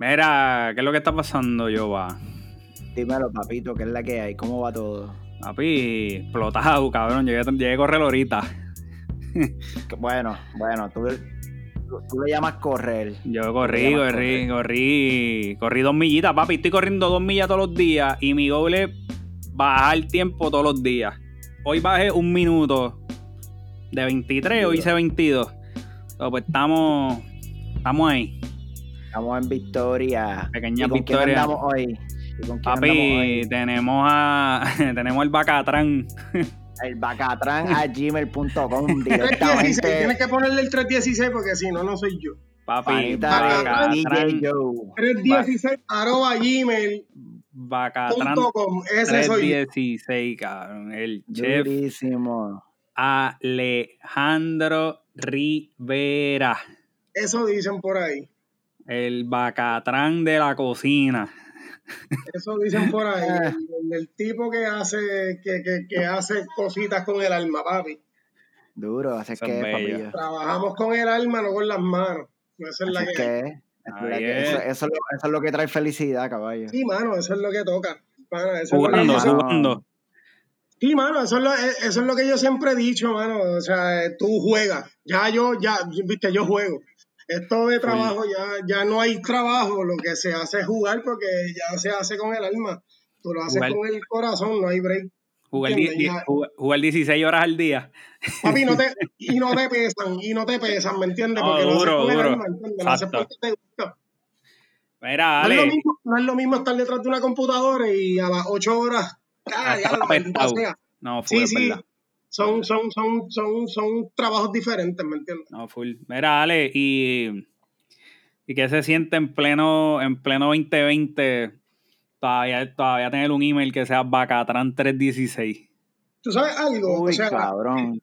Mira, ¿qué es lo que está pasando, Jova? Dímelo, papito, ¿qué es la que hay? ¿Cómo va todo? Papi, explotado, cabrón. Llegué, llegué a correr ahorita. Bueno, bueno, tú, tú, le llamas correr. Yo corrí, corrí, corrí, corrí dos millitas, papi. Estoy corriendo dos millas todos los días y mi goal es bajar el tiempo todos los días. Hoy bajé un minuto de 23, hoy hice 22. pues estamos, estamos ahí. Estamos en victoria. Pequeña victoria. andamos hoy? Papi, tenemos a tenemos el Bacatrán. El Bacatrán a gmail.com directamente. Tienes que ponerle el 316 porque si no, no soy yo. Papi, Bacatrán. 316 arroba gmail. Bacatrán. Ese 316, cabrón. El chef. Durísimo. Alejandro Rivera. Eso dicen por ahí. El bacatrán de la cocina. Eso dicen por ahí. El, tipo que hace, que, que, que, hace cositas con el alma, papi. Duro, así que, papi. Trabajamos con el alma, no con las manos. Eso es la que. eso, es lo, que trae felicidad, caballo. Sí, mano, eso es lo que toca. jugando, jugando. Sí, mano, eso es, lo, eso es lo que yo siempre he dicho, mano. O sea, tú juegas. Ya yo, ya, viste, yo juego. Esto de trabajo ya, ya no hay trabajo, lo que se hace es jugar porque ya se hace con el alma. Tú lo haces con el corazón, no hay break. Jugar, 16 horas al día. Papi, no te, y no te pesan, y no te pesan, ¿me entiendes? Porque no, duro, con duro. el alma, ¿entiendes? Lo haces porque te gusta. Mira, no, es lo mismo, no es lo mismo estar detrás de una computadora y a las 8 horas. Ah, ya, ya, no, fue sí, sí son, son, son, son, son trabajos diferentes, ¿me entiendes? No, full. Mira, Ale, y, y qué se siente en pleno, en pleno 2020 todavía, todavía tener un email que sea Bacatran316. ¿Tú sabes algo? Uy, cabrón.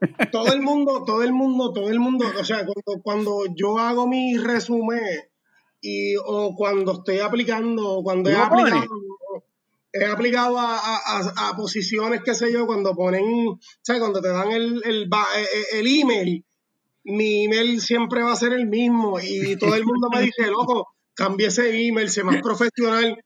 Todo el mundo, todo el mundo, todo el mundo, o sea, cuando, cuando yo hago mi resumen y o cuando estoy aplicando, cuando he aplicado, he aplicado a, a, a, posiciones, qué sé yo, cuando ponen, o sea, cuando te dan el, el, e, e, el, email, mi email siempre va a ser el mismo y todo el mundo me dice, loco, cambie ese email, sé más profesional.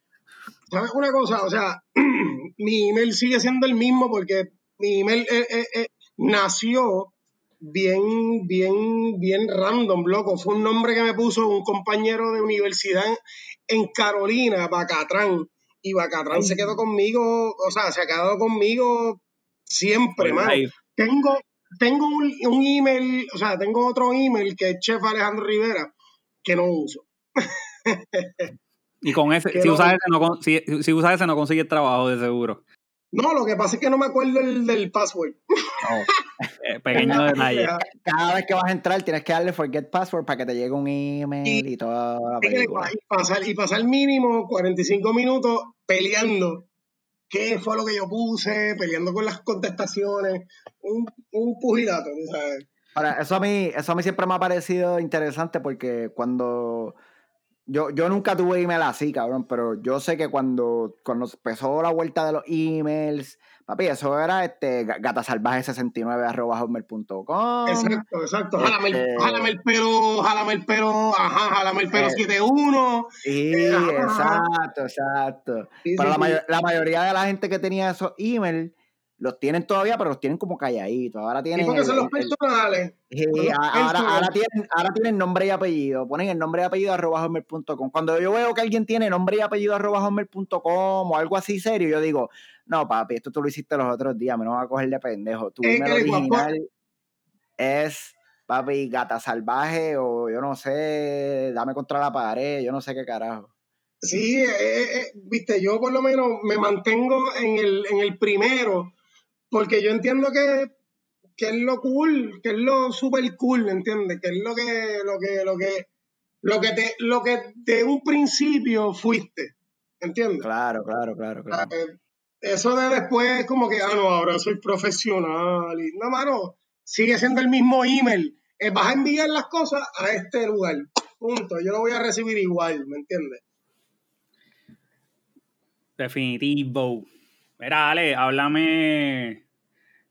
¿Sabes una cosa? O sea, mi email sigue siendo el mismo porque mi email eh, eh, nació bien, bien, bien random, loco. Fue un nombre que me puso un compañero de universidad en Carolina, Bacatrán y Bacatrán se quedó conmigo, o sea, se ha quedado conmigo siempre, man. Tengo, tengo un, un, email, o sea, tengo otro email que es Chef Alejandro Rivera, que no uso. y con ese, si, no, usas ese no, si, si usas ese no consigues trabajo de seguro. No, lo que pasa es que no me acuerdo el, del password. Eh, pequeño detalle. Cada vez que vas a entrar tienes que darle forget password para que te llegue un email y, toda la película. Y pasar, y pasar mínimo 45 minutos peleando. ¿Qué fue lo que yo puse? Peleando con las contestaciones. Un, un pugilato, ¿sabes? Ahora, eso a mí, eso a mí siempre me ha parecido interesante porque cuando yo, yo nunca tuve email así, cabrón, pero yo sé que cuando, cuando empezó la vuelta de los emails, papi, eso era este gatasalvaje69 arroba hotmail.com. Exacto, exacto. Jálame, el, este jálame el pelo, jálame el pelo, ajá, jálame el pelo 71. Eh, sí, eh, exacto, exacto. pero la, la mayoría de la gente que tenía esos emails los tienen todavía, pero los tienen como calladitos. Ahora tienen. porque son los personales. ahora, tienen, ahora tienen nombre y apellido. Ponen el nombre y apellido arroba homer.com. Cuando yo veo que alguien tiene nombre y apellido arroba homer.com o algo así serio, yo digo, no, papi, esto tú lo hiciste los otros días, me no vas a coger de pendejo. Tu email original es, papi, gata salvaje o yo no sé, dame contra la pared, yo no sé qué carajo. Sí, eh, eh, eh, viste, yo por lo menos me mantengo en el, en el primero porque yo entiendo que, es lo cool, que es lo super cool, ¿entiendes? Que es lo que, lo que, lo que, lo que te, lo que de un principio fuiste, ¿entiendes? Claro, claro, claro, claro. Ah, eso de después como que, ah, no, ahora soy profesional. Y, no, mano, sigue siendo el mismo email. Eh, vas a enviar las cosas a este lugar. Punto. Yo lo voy a recibir igual, ¿me entiendes? Definitivo. Mira, Ale, háblame.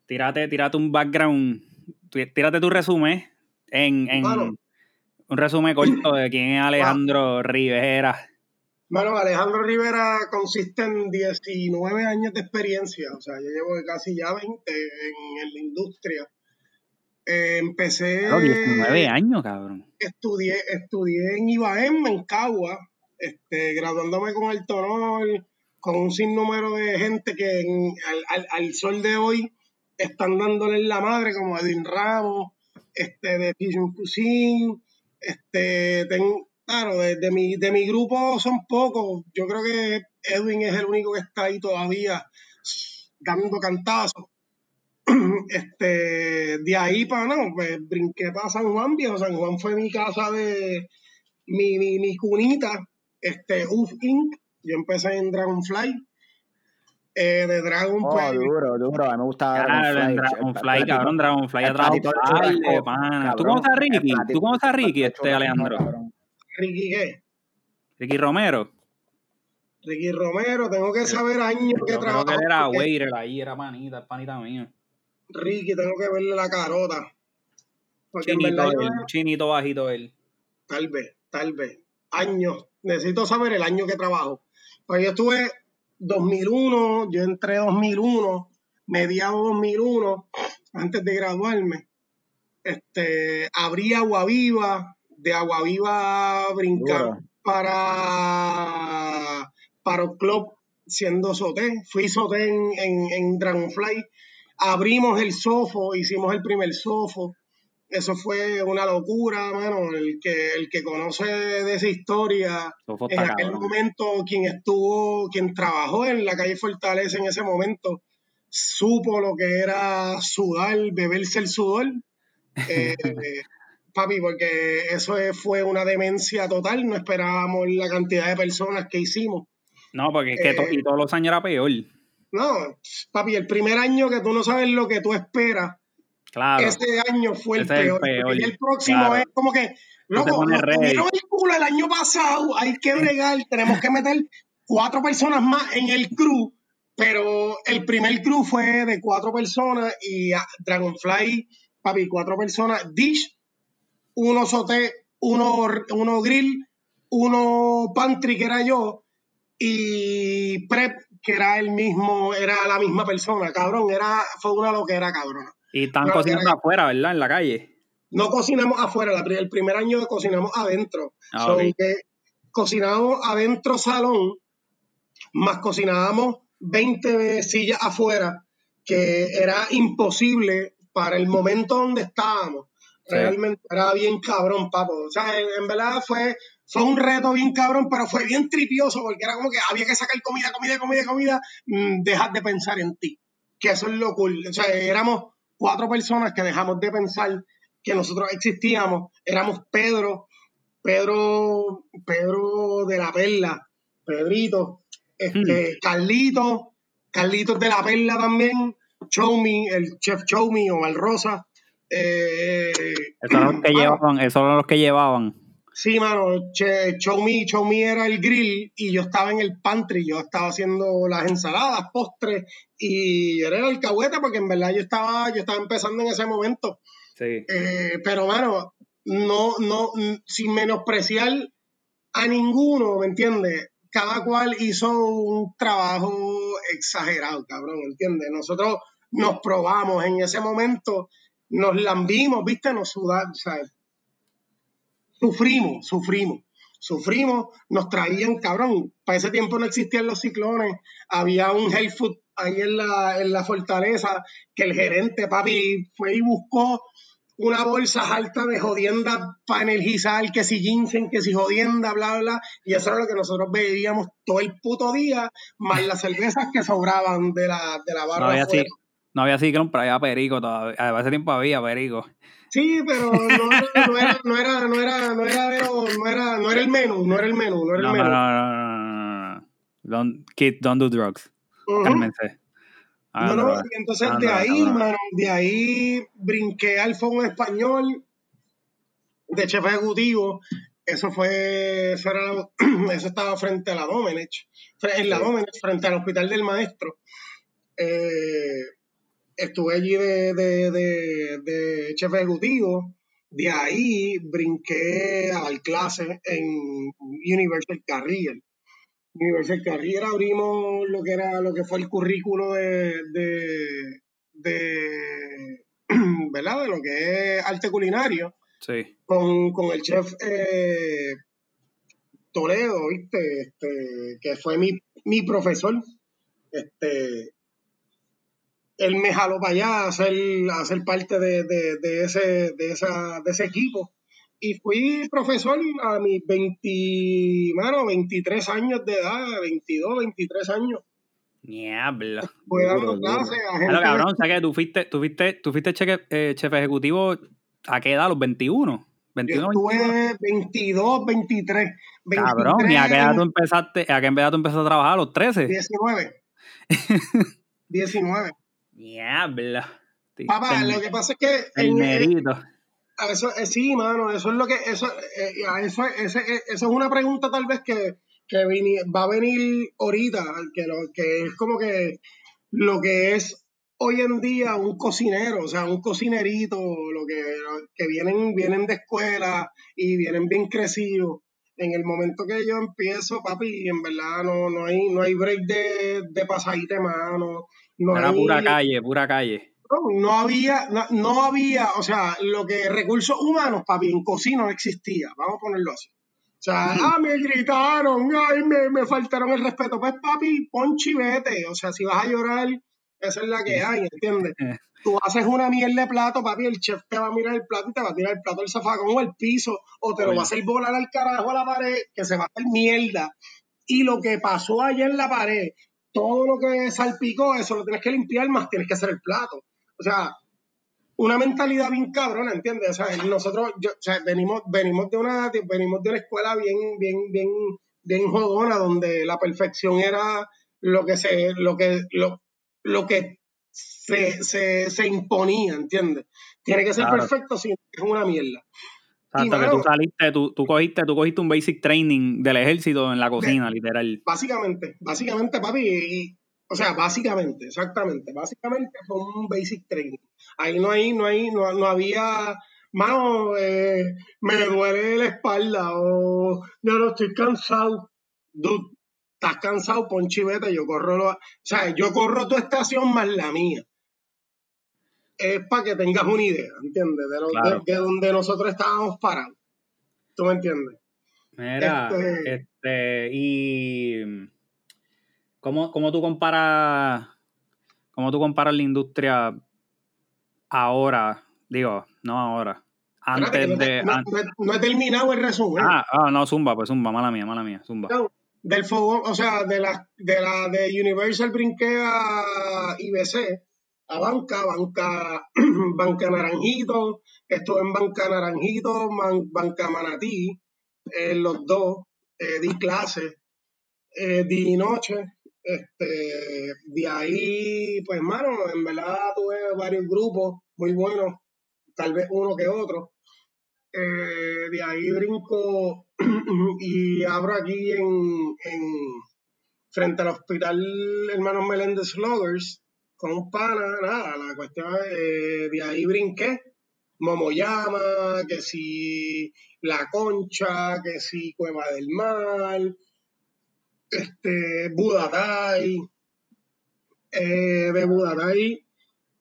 Tírate, tírate un background. Tírate tu resumen en, en un resumen corto de quién es Alejandro Rivera. Bueno, Alejandro Rivera consiste en 19 años de experiencia, o sea, yo llevo casi ya 20 en, la industria. Eh, empecé... 19 años, cabrón. Estudié, estudié en IBAEM, en Cagua, este, graduándome con el honor, con un sinnúmero de gente que al, sol de hoy están dándole la madre, como Edwin Ramos, este, de Pigeon Cuisine, este, claro, de, mi, de mi grupo son pocos, yo creo que Edwin es el único que está ahí todavía dando cantazos. Este, de ahí para no, pues brinqué para San Juan, viejo. San Juan fue mi casa de mi, mi, mi cunita, este, UF Inc. Yo empecé en Dragonfly. Eh, de Dragon oh, pues, duro, duro. A mí me gusta Dragonfly. Dragonfly, cabrón, Dragonfly a Dragonfly, ¿Tú conoces a Ricky? ¿Tú conoces a Ricky, este, Alejandro? ¿Ricky qué? Ricky Romero. Ricky Romero, tengo que saber años que trabajó. Creo que era waiter ahí, era panita, panita mía. Ricky, tengo que verle la carota. chinito, chinito bajito él. Tal vez, tal vez. Años. Necesito saber el año que trabajo. Pues yo estuve 2001, yo entré 2001, mediado 2001, antes de graduarme. Este, abrí Aguaviva, de Aguaviva brincar para, para el club siendo soté. Fui soté en, en, en Dragonfly. Abrimos el sofo, hicimos el primer sofo eso fue una locura, mano. El que, el que conoce de esa historia, en aquel momento, quien estuvo, quien trabajó en la calle Fortaleza en ese momento, supo lo que era sudar, beberse el sudor. Eh, papi, porque eso fue una demencia total. No esperábamos la cantidad de personas que hicimos. No, porque es que eh, y todos los años era peor. No, papi, el primer año que tú no sabes lo que tú esperas ese año fue el peor. Y el próximo es como que, loco, nos tuvieron el culo el año pasado, hay que bregar, tenemos que meter cuatro personas más en el crew, pero el primer crew fue de cuatro personas y Dragonfly, papi, cuatro personas, Dish, uno soté, uno, uno grill, uno pantry que era yo y prep que era el mismo, era la misma persona, cabrón, era, fue una loquera, cabrón. Y están cocinando afuera, ¿verdad? En la calle. No cocinamos afuera, el primer año cocinamos adentro. Ah, que cocinábamos adentro salón, más cocinábamos 20 sillas afuera, que era imposible para el momento donde estábamos. Realmente era bien cabrón, papo. O sea, en, verdad fue, fue un reto bien cabrón, pero fue bien tripioso porque era como que había que sacar comida, comida, comida, comida, mm, dejar de pensar en ti. Que eso es lo cool. O sea, éramos cuatro personas que dejamos de pensar que nosotros existíamos. Éramos Pedro, Pedro, Pedro de la Perla, Pedrito, este, hmm. Carlito, Carlitos de la Perla también, Chomi, el chef Chomi o Rosa. Eh, esos son los que llevaban, esos son los que llevaban. Sí, mano, Show Me, era el grill y yo estaba en el pantry, yo estaba haciendo las ensaladas, postres y era el alcahuete porque en verdad yo estaba, yo estaba empezando en ese momento. Sí. Eh, pero, mano, no, no, sin menospreciar a ninguno, ¿me entiendes? Cada cual hizo un trabajo exagerado, cabrón, ¿entiendes? Nosotros nos probamos en ese momento, nos lambimos, ¿viste? Nos sudamos, ¿sabes? Sufrimos, sufrimos, sufrimos, nos traían, cabrón, para ese tiempo no existían los ciclones, había un health food ahí en la, en la fortaleza, que el gerente, papi, fue y buscó una bolsa alta de jodienda para energizar, que si ginseng, que si jodienda, bla, bla, y eso era lo que nosotros bebíamos todo el puto día, más las cervezas que sobraban de la, de la barra. No no había ciclón, pero había perico todavía. A ese tiempo había perico. Sí, pero no, era, no era, no era, no era, no era, no era, el menú, no era el menú, no era el menú. No, no, no, no, Don't, kid, don't do drugs. Cálmense. Ah, no, no, y entonces ah, de ahí, mano, de ahí brinqué al fondo español de chef ejecutivo. Eso fue, eso, era, eso estaba frente a la Domenech, en la Domenech, frente al hospital del maestro. Eh, estuve allí de, de, de, chef ejecutivo De ahí brinqué al clase en Universal Carrier. Universal Carrier abrimos lo que era lo que fue el currículo de, de, de ¿verdad? De lo que es arte culinario. Sí. Con, con el chef eh, Toledo, ¿viste? Este, que fue mi, mi profesor. Este, él me jaló para allá a ser, a ser parte de, de, de, ese, de, esa, de ese equipo. Y fui profesor a mis 20, mano, 23 años de edad, 22, 23 años. Niebla. Fui dando clases a gente. Claro, cabrón, o sea que tú fuiste, tú fuiste, tú fuiste cheque, eh, chef ejecutivo a qué edad, a los 21. 21, Yo 22. estuve 22, 23. 23 Cabrón, ¿y a qué edad tú empezaste, a qué edad tú empezaste a trabajar? ¿A los 13? 19. 19. Niebla. Papá, lo que pasa es que El a eso, eh, sí, mano, eso es lo que, eso, eh, a eso, ese- eh, eso es una pregunta tal vez que, que vini- va a venir ahorita, que, lo, que es como que lo que es hoy en día un cocinero, o sea, un cocinerito, lo que, lo que vienen, vienen de escuela y vienen bien crecidos. En el momento que yo empiezo, papi, en verdad no, no hay, no hay break de, de pasadita de mano. No Era hay- pura calle, pura calle. no, no había, no, no había, o sea, lo que recursos humanos, papi, en cocina no existía, vamos a ponerlo así. O sea, ah, me gritaron, ay, me, me faltaron el respeto. Pues, papi, pon chivete. O sea, si vas a llorar, esa es la que hay, ¿entiendes? Tú haces una mierda de plato, papi, el chef te va a mirar el plato y te va a tirar el plato al zafacón o al piso, o te lo Oye. va a hacer volar al carajo a la pared, que se va a hacer mierda. Y lo que pasó allá en la pared, todo lo que salpicó, eso lo tienes que limpiar, más tienes que hacer el plato. O sea, una mentalidad bien cabrona, ¿entiendes? O sea, nosotros, yo, o sea, venimos, venimos de una, venimos de una escuela bien, bien, bien, bien jodona, donde la perfección era lo que se, lo que, lo, lo que se, se, se imponía, ¿entiendes? Tiene que ser Claro. perfecto, si es una mierda. Y, que tú saliste, tú, tú cogiste, tú cogiste un basic training del ejército en la cocina, literal. Básicamente, básicamente, papi, y- o sea, básicamente, exactamente, básicamente fue un basic training. Ahí no hay, no hay, no, no había, mano, eh, me duele la espalda o yo no estoy cansado. Dude, estás cansado, pon chivete, yo corro, lo- o sea, yo corro tu estación más la mía. Es para que tengas una idea, ¿entiendes? De, lo- de- Claro. de donde nosotros estábamos parados. ¿Tú me entiendes? Mira, Este- este, y ¿cómo, cómo tú comparas, cómo tú comparas la industria ahora, digo, no ahora, que antes no, de, no- an- no he- no he terminado el resumen. ah, ah, no, zumba, pues zumba, mala mía, mala mía, zumba. del fogón, o sea, de la de la de Universal brinqué a IBC, a banca, banca, banca Naranjito, estuve en banca Naranjito, banca Manatí, eh, los dos, eh, di clases, eh, di noche, este, de ahí, pues, mano, en verdad tuve varios grupos muy buenos, tal vez uno que otro. Eh, de ahí brinco y abro aquí en, en frente al hospital Hermanos Meléndez Loggers con un pana, nada, la cuestión es, eh, de ahí brinqué, Momoyama, que si La Concha, que si Cueva del Mar, este, Budatay, eh, de Budatay,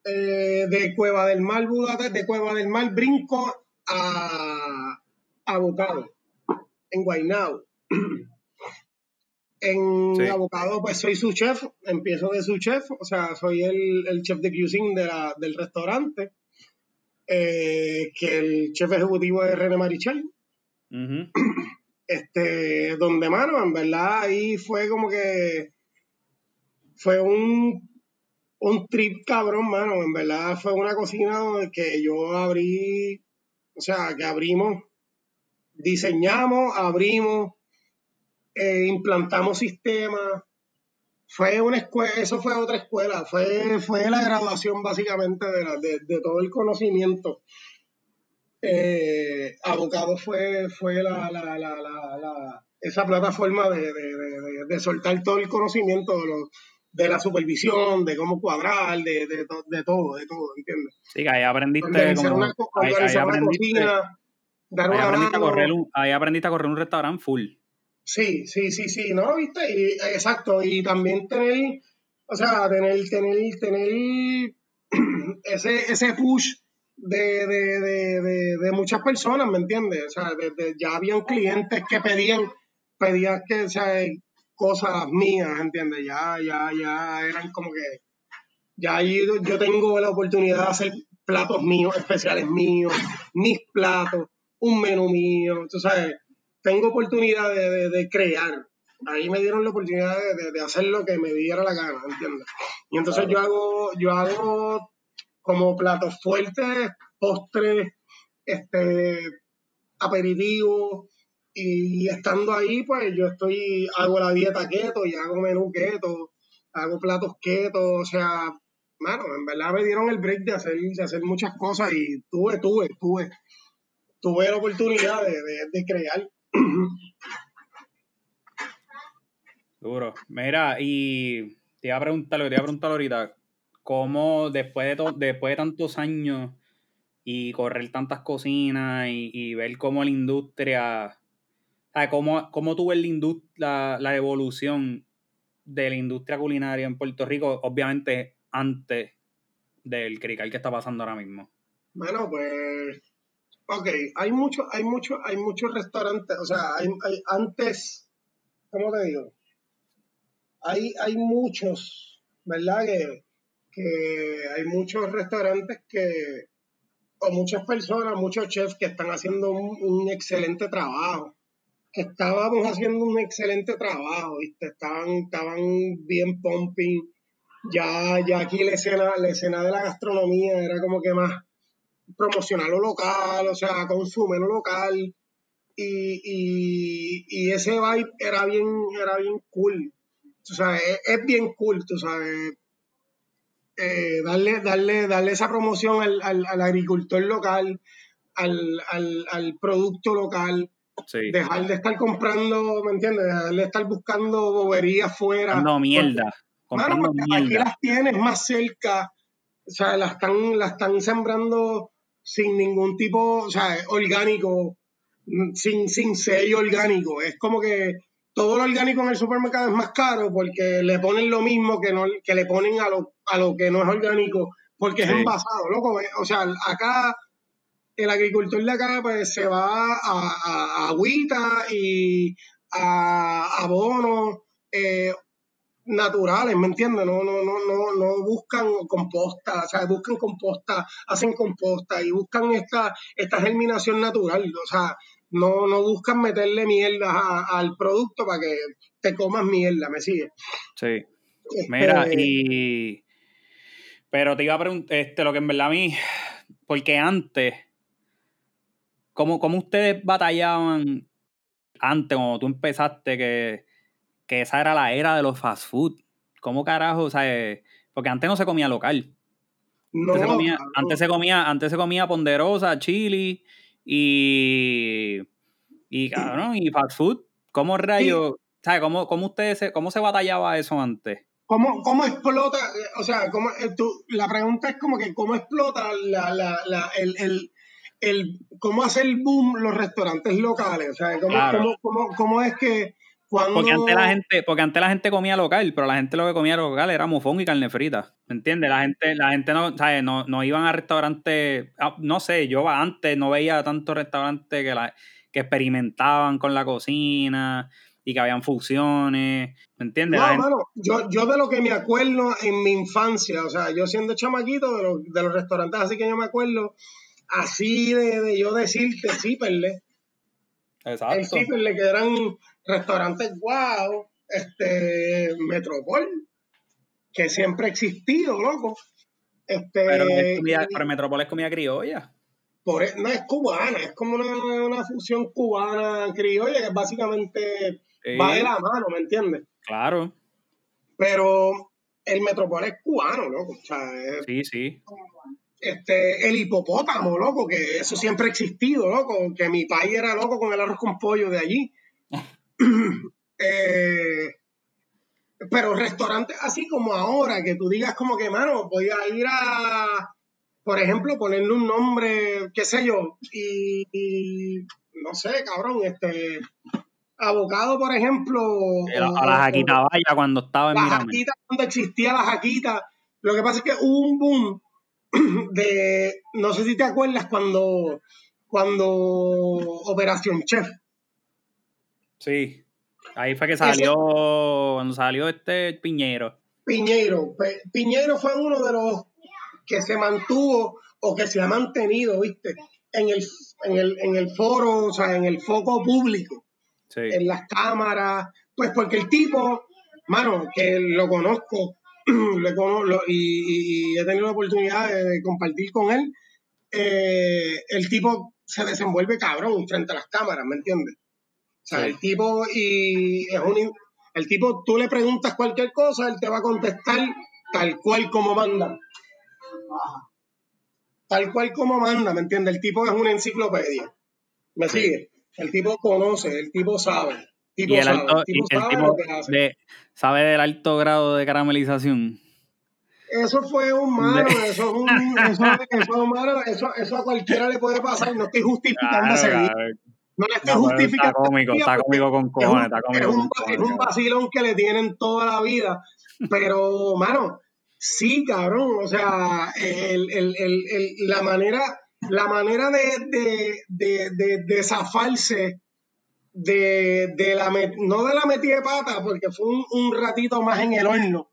eh, de Cueva del Mar, Budatay, de Cueva del Mar brinco a, a Bocado, en Guaynabo. En Sí. Abocado, pues soy su chef, empiezo de su chef, o sea, soy el, el chef de cuisine de la- del restaurante, eh, que el chef ejecutivo es René Marichal, este, donde, mano, en verdad ahí fue como que fue un, un trip cabrón, mano, en verdad fue una cocina que yo abrí, o sea, que abrimos, diseñamos, abrimos, eh, implantamos sistemas, fue una escuela, eso fue otra escuela, fue, fue la graduación básicamente de, la- de, de todo el conocimiento. Eh, Abocado fue, fue la, la, la, la, la- esa plataforma de, de, de, soltar todo el conocimiento de los, de la supervisión, de cómo cuadrar, de, de, de todo, de todo, ¿entiendes? Sí, que ahí aprendiste como, una, ahí- aprendiste- cocina, dar ahí una aprendiste a correr un, ahí aprendiste a correr un restaurante full. Sí, sí, sí, sí, ¿no? ¿Viste? Y, exacto, y también tener, o sea, tener, tener, tener ese, ese push de, de, de, de, muchas personas, ¿me entiendes? O sea, ya habían clientes que pedían, pedían que, o sea, cosas mías, ¿entiendes? Ya, ya, ya eran como que, ya ahí yo, yo tengo la oportunidad de hacer platos míos, especiales míos, mis platos, un menú mío, tú sabes, tengo oportunidad de, de- de crear. Ahí me dieron la oportunidad de, de- hacer lo que me diera la gana, ¿entiendes? Y entonces yo hago, yo hago como platos fuertes, postres, este, aperitivos, y estando ahí, pues yo estoy, hago la dieta keto y hago menú keto, hago platos keto, o sea, mano, en verdad me dieron el break de hacer, de hacer muchas cosas y tuve, tuve, tuve, tuve la oportunidad de, de, de crear. Duro. Mira, y te iba a preguntar te iba a preguntar ahorita, ¿cómo después de, después de tantos años y correr tantas cocinas y, y ver cómo la industria. ¿Cómo, cómo tú ves la, la, la evolución de la industria culinaria en Puerto Rico, obviamente antes del crical que está pasando ahora mismo? Bueno, pues, ok, hay muchos, hay muchos, hay muchos restaurantes, o sea, hay, hay- antes, ¿cómo te digo? Hay, hay muchos, ¿verdad? Que, que hay muchos restaurantes que, o muchas personas, muchos chefs que están haciendo un, excelente trabajo, que estábamos haciendo un excelente trabajo, ¿viste? Estaban, estaban bien pumping, ya, ya aquí la escena, la escena de la gastronomía era como que más promocionar lo local, o sea, consume lo local. Y, y, y ese vibe era bien, era bien cool. Tú sabes, es, es bien cool, tú sabes. Eh, darle, darle, darle esa promoción al, al, al agricultor local, al, al, producto local, Sí. dejar de estar comprando, ¿me entiendes? Dejar de estar buscando boberías fuera. Comprando mierda. Comprando porque aquí mierda. las tienes más cerca, o sea, las están, las están sembrando sin ningún tipo, o sea, orgánico, mm, sin, sin sello orgánico. Es como que todo lo orgánico en el supermercado es más caro porque le ponen lo mismo que, no, que le ponen a lo, a lo que no es orgánico, porque es envasado, loco. O sea, acá el agricultor de acá pues se va a, a- a agüita y a abonos eh, naturales, ¿me entiendes? No, no, no, no, no buscan composta, o sea, buscan composta, hacen composta y buscan esta, esta germinación natural, o sea, no, no buscan meterle mierda a- al producto para que te comas mierda, ¿me sigue? Sí. Mira, Este, y. Pero te iba a preguntar, este, lo que en verdad a mí. Porque antes. ¿Cómo, cómo ustedes batallaban antes, cuando tú empezaste, que, que esa era la era de los fast food? ¿Cómo carajo? O sea, eh, porque antes no se comía local. no, Antes, se comía, antes se comía, antes se comía ponderosa, chili y. Y cabrón, y fast food. ¿Cómo rayos? ¿Sabes? ¿Cómo, cómo ustedes se, cómo se batallaba eso antes? ¿Cómo, cómo explota? O sea, cómo, eh, tú- la pregunta es como que cómo explota la, la, la, el, el, el- cómo hace el boom los restaurantes locales. O sea, cómo, Claro. cómo, cómo, cómo es que cuando... Porque antes la gente, porque antes la gente comía local, pero la gente lo que comía local era mofón y carne frita. ¿Me entiendes? La gente, la gente no, ¿sabes? No, no iban a restaurantes, ah, no sé, yo antes no veía tantos restaurantes que la, que experimentaban con la cocina y que habían fusiones. ¿Me entiendes? No, gente- mano, yo, yo de lo que me acuerdo en mi infancia, o sea, yo siendo chamaquito de, los- de los restaurantes, así que yo me acuerdo, así de, de yo decirte, sí, perle, el Exacto. Ciperle, que eran restaurantes wow, este, Metropol, que siempre ha existido, loco. Este, Pero, es comida- y pero Metrópolis es comida criolla. por, e- no es cubana, es como una, una fusión cubana criolla que básicamente Sí, va de la mano, ¿me entiendes? claro. Pero el Metropol es cubano, loco. O sea, es- Sí, sí. Este, el hipopótamo, loco, que eso siempre ha existido, loco, que mi país era loco con el arroz con pollo de allí. Eh, pero restaurantes así como ahora, que tú digas como que, mano, voy a ir a, por ejemplo, ponerle un nombre, qué sé yo, y, no sé, cabrón, este, abocado, por ejemplo. A la Jaquita Vaya cuando estaba en La Jaquita, cuando existía la Jaquita. Lo que pasa es que hubo un boom de, no sé si te acuerdas, cuando, cuando Operación Chef. Sí. Ahí fue que salió, cuando salió este Piñero. Piñero. Piñero fue uno de los que se mantuvo o que se ha mantenido, ¿viste? En el, en el, en el foro, o sea, en el foco público. Sí. En las cámaras. Pues porque el tipo, mano, que lo conozco, lo, y, y, he tenido la oportunidad de, compartir con él, eh, el tipo se desenvuelve cabrón frente a las cámaras, ¿me entiendes? O sea, el tipo y es un el tipo tú le preguntas cualquier cosa, él te va a contestar tal cual como manda. Tal cual como manda, ¿me entiendes? El tipo es una enciclopedia. ¿Me sigue? El tipo conoce, el tipo sabe. El tipo sabe, el tipo sabe, sabe del alto grado de caramelización. Eso fue un malo, eso es un, eso, eso, es malo, eso, eso a cualquiera le puede pasar, no estoy justificando claro, no le estoy justificando. Está cómico, está cómico con cojones, está cómico. Es un, es un vacilón que le tienen toda la vida. Pero, mano, sí, cabrón. O sea, el, el, el, la manera, la manera de, de, de zafarse de, de la no de la metida de pata, porque fue un, un ratito más en el horno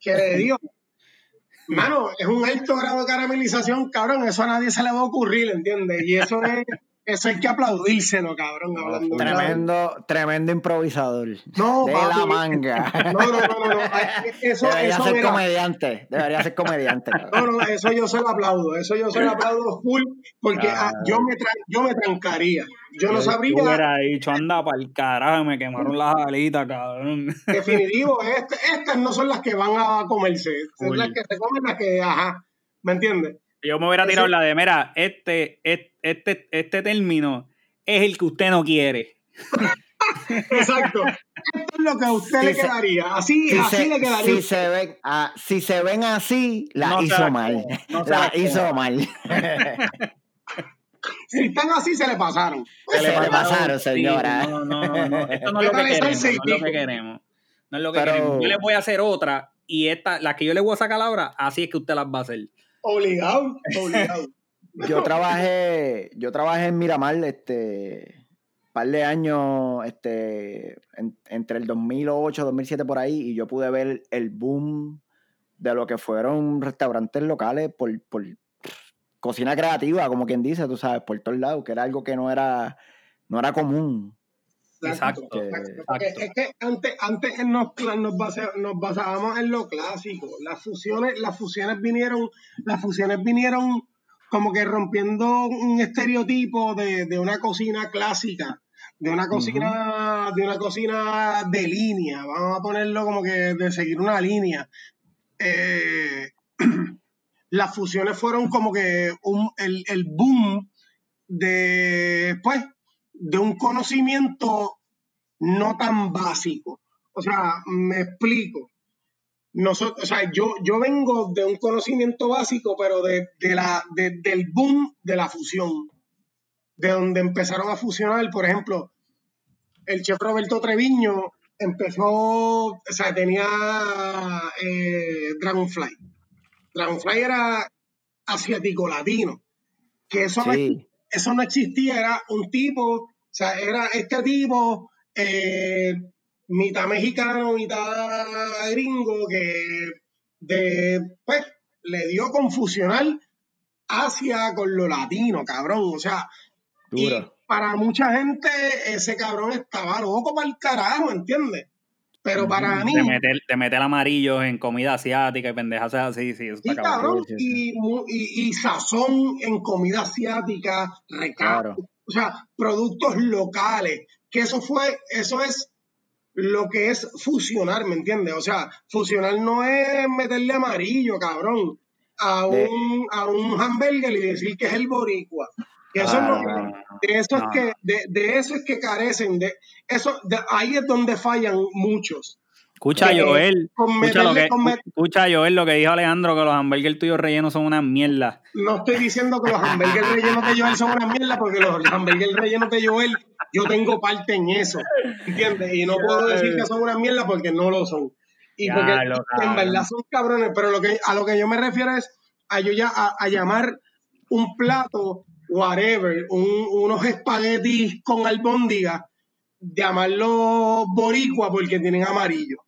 que le dio. Mano, es un alto grado de caramelización, cabrón. Eso a nadie se le va a ocurrir, ¿entiendes? Y eso es eso hay que aplaudírselo, cabrón. Hablando tremendo, tremendo improvisador. No, de la manga. No, no, no, no. Eso, debería ser comediante. Debería ser comediante. No, no, eso yo se lo aplaudo. Eso yo se lo aplaudo full. Porque ah, yo, me yo me trancaría. Yo no sabría. Yo hubiera dicho, anda para el carajo, me quemaron las alitas, cabrón. Definitivo, este, estas no son las que van a comerse. Son las que se comen las que, ajá. ¿Me entiendes? Yo me hubiera tirado la de, mira, este, este, este, término es el que usted no quiere. Exacto. Esto es lo que a usted le quedaría. Así, así le quedaría. Si se, ven, ah, si se ven así, la hizo mal. la hizo mal. si están así, se le pasaron. Se, le pasaron, señora. No, no, no, Esto no es lo que queremos. No es lo que queremos. No es lo que queremos. Yo le voy a hacer otra y esta, la que yo le voy a sacar ahora, así es que usted las va a hacer. Obligado, obligado. Yo trabajé, yo trabajé en Miramar, este, par de años, este, entre el 2008 2007 por ahí, y yo pude ver el boom de lo que fueron restaurantes locales por, por cocina creativa, como quien dice, tú sabes, por todos lados, que era algo que no era, no era común. Exacto. Es que antes, antes nos, nos, nos, basábamos en lo clásico. Las fusiones, las fusiones vinieron, las fusiones vinieron como que rompiendo un estereotipo de, de una cocina clásica, de una cocina, de una cocina de línea. Vamos a ponerlo como que de seguir una línea. Eh, las fusiones fueron como que un, el, el boom de pues de un conocimiento no tan básico. O sea, me explico. Nosotros, o sea, yo, yo vengo de un conocimiento básico, pero de, la, del boom de la fusión, de donde empezaron a fusionar, por ejemplo, el chef Roberto Treviño empezó, o sea, tenía eh, Dragonfly. Dragonfly era asiático latino, que eso eso no existía, era un tipo, o sea, era este tipo, eh, mitad mexicano, mitad gringo, que de, pues, le dio confusional Asia con lo latino, cabrón. O sea, y para mucha gente ese cabrón estaba loco para el carajo, ¿entiendes? Pero para mí. De meter, de meter amarillos en comida asiática y pendejas así, sí. Eso cabrón, y, y, sazón en comida asiática, recaro. O sea, productos locales. Que eso fue, eso es lo que es fusionar, ¿me entiendes? O sea, fusionar no es meterle amarillo, cabrón, a un, a un hamburger y decir que es el boricua. Que eso es lo que, ah, de eso es que, de, eso es que carecen, de eso, de, ahí es donde fallan muchos. Escucha, Que Joel. con Escucha, lo que, escucha, Joel, lo que dijo Alejandro, que los hamburgues tuyos rellenos son una mierda. No estoy diciendo que los hamburgues rellenos de Joel son una mierda, porque los hamburgues rellenos de Joel, yo tengo parte en eso, ¿entiendes? Y no puedo decir que son una mierda porque no lo son. Y porque en verdad son cabrones, pero lo que, a lo que yo me refiero es a yo ya a, a llamar un plato, whatever, un- unos espaguetis con albóndiga, llamarlo boricua porque tienen amarillo.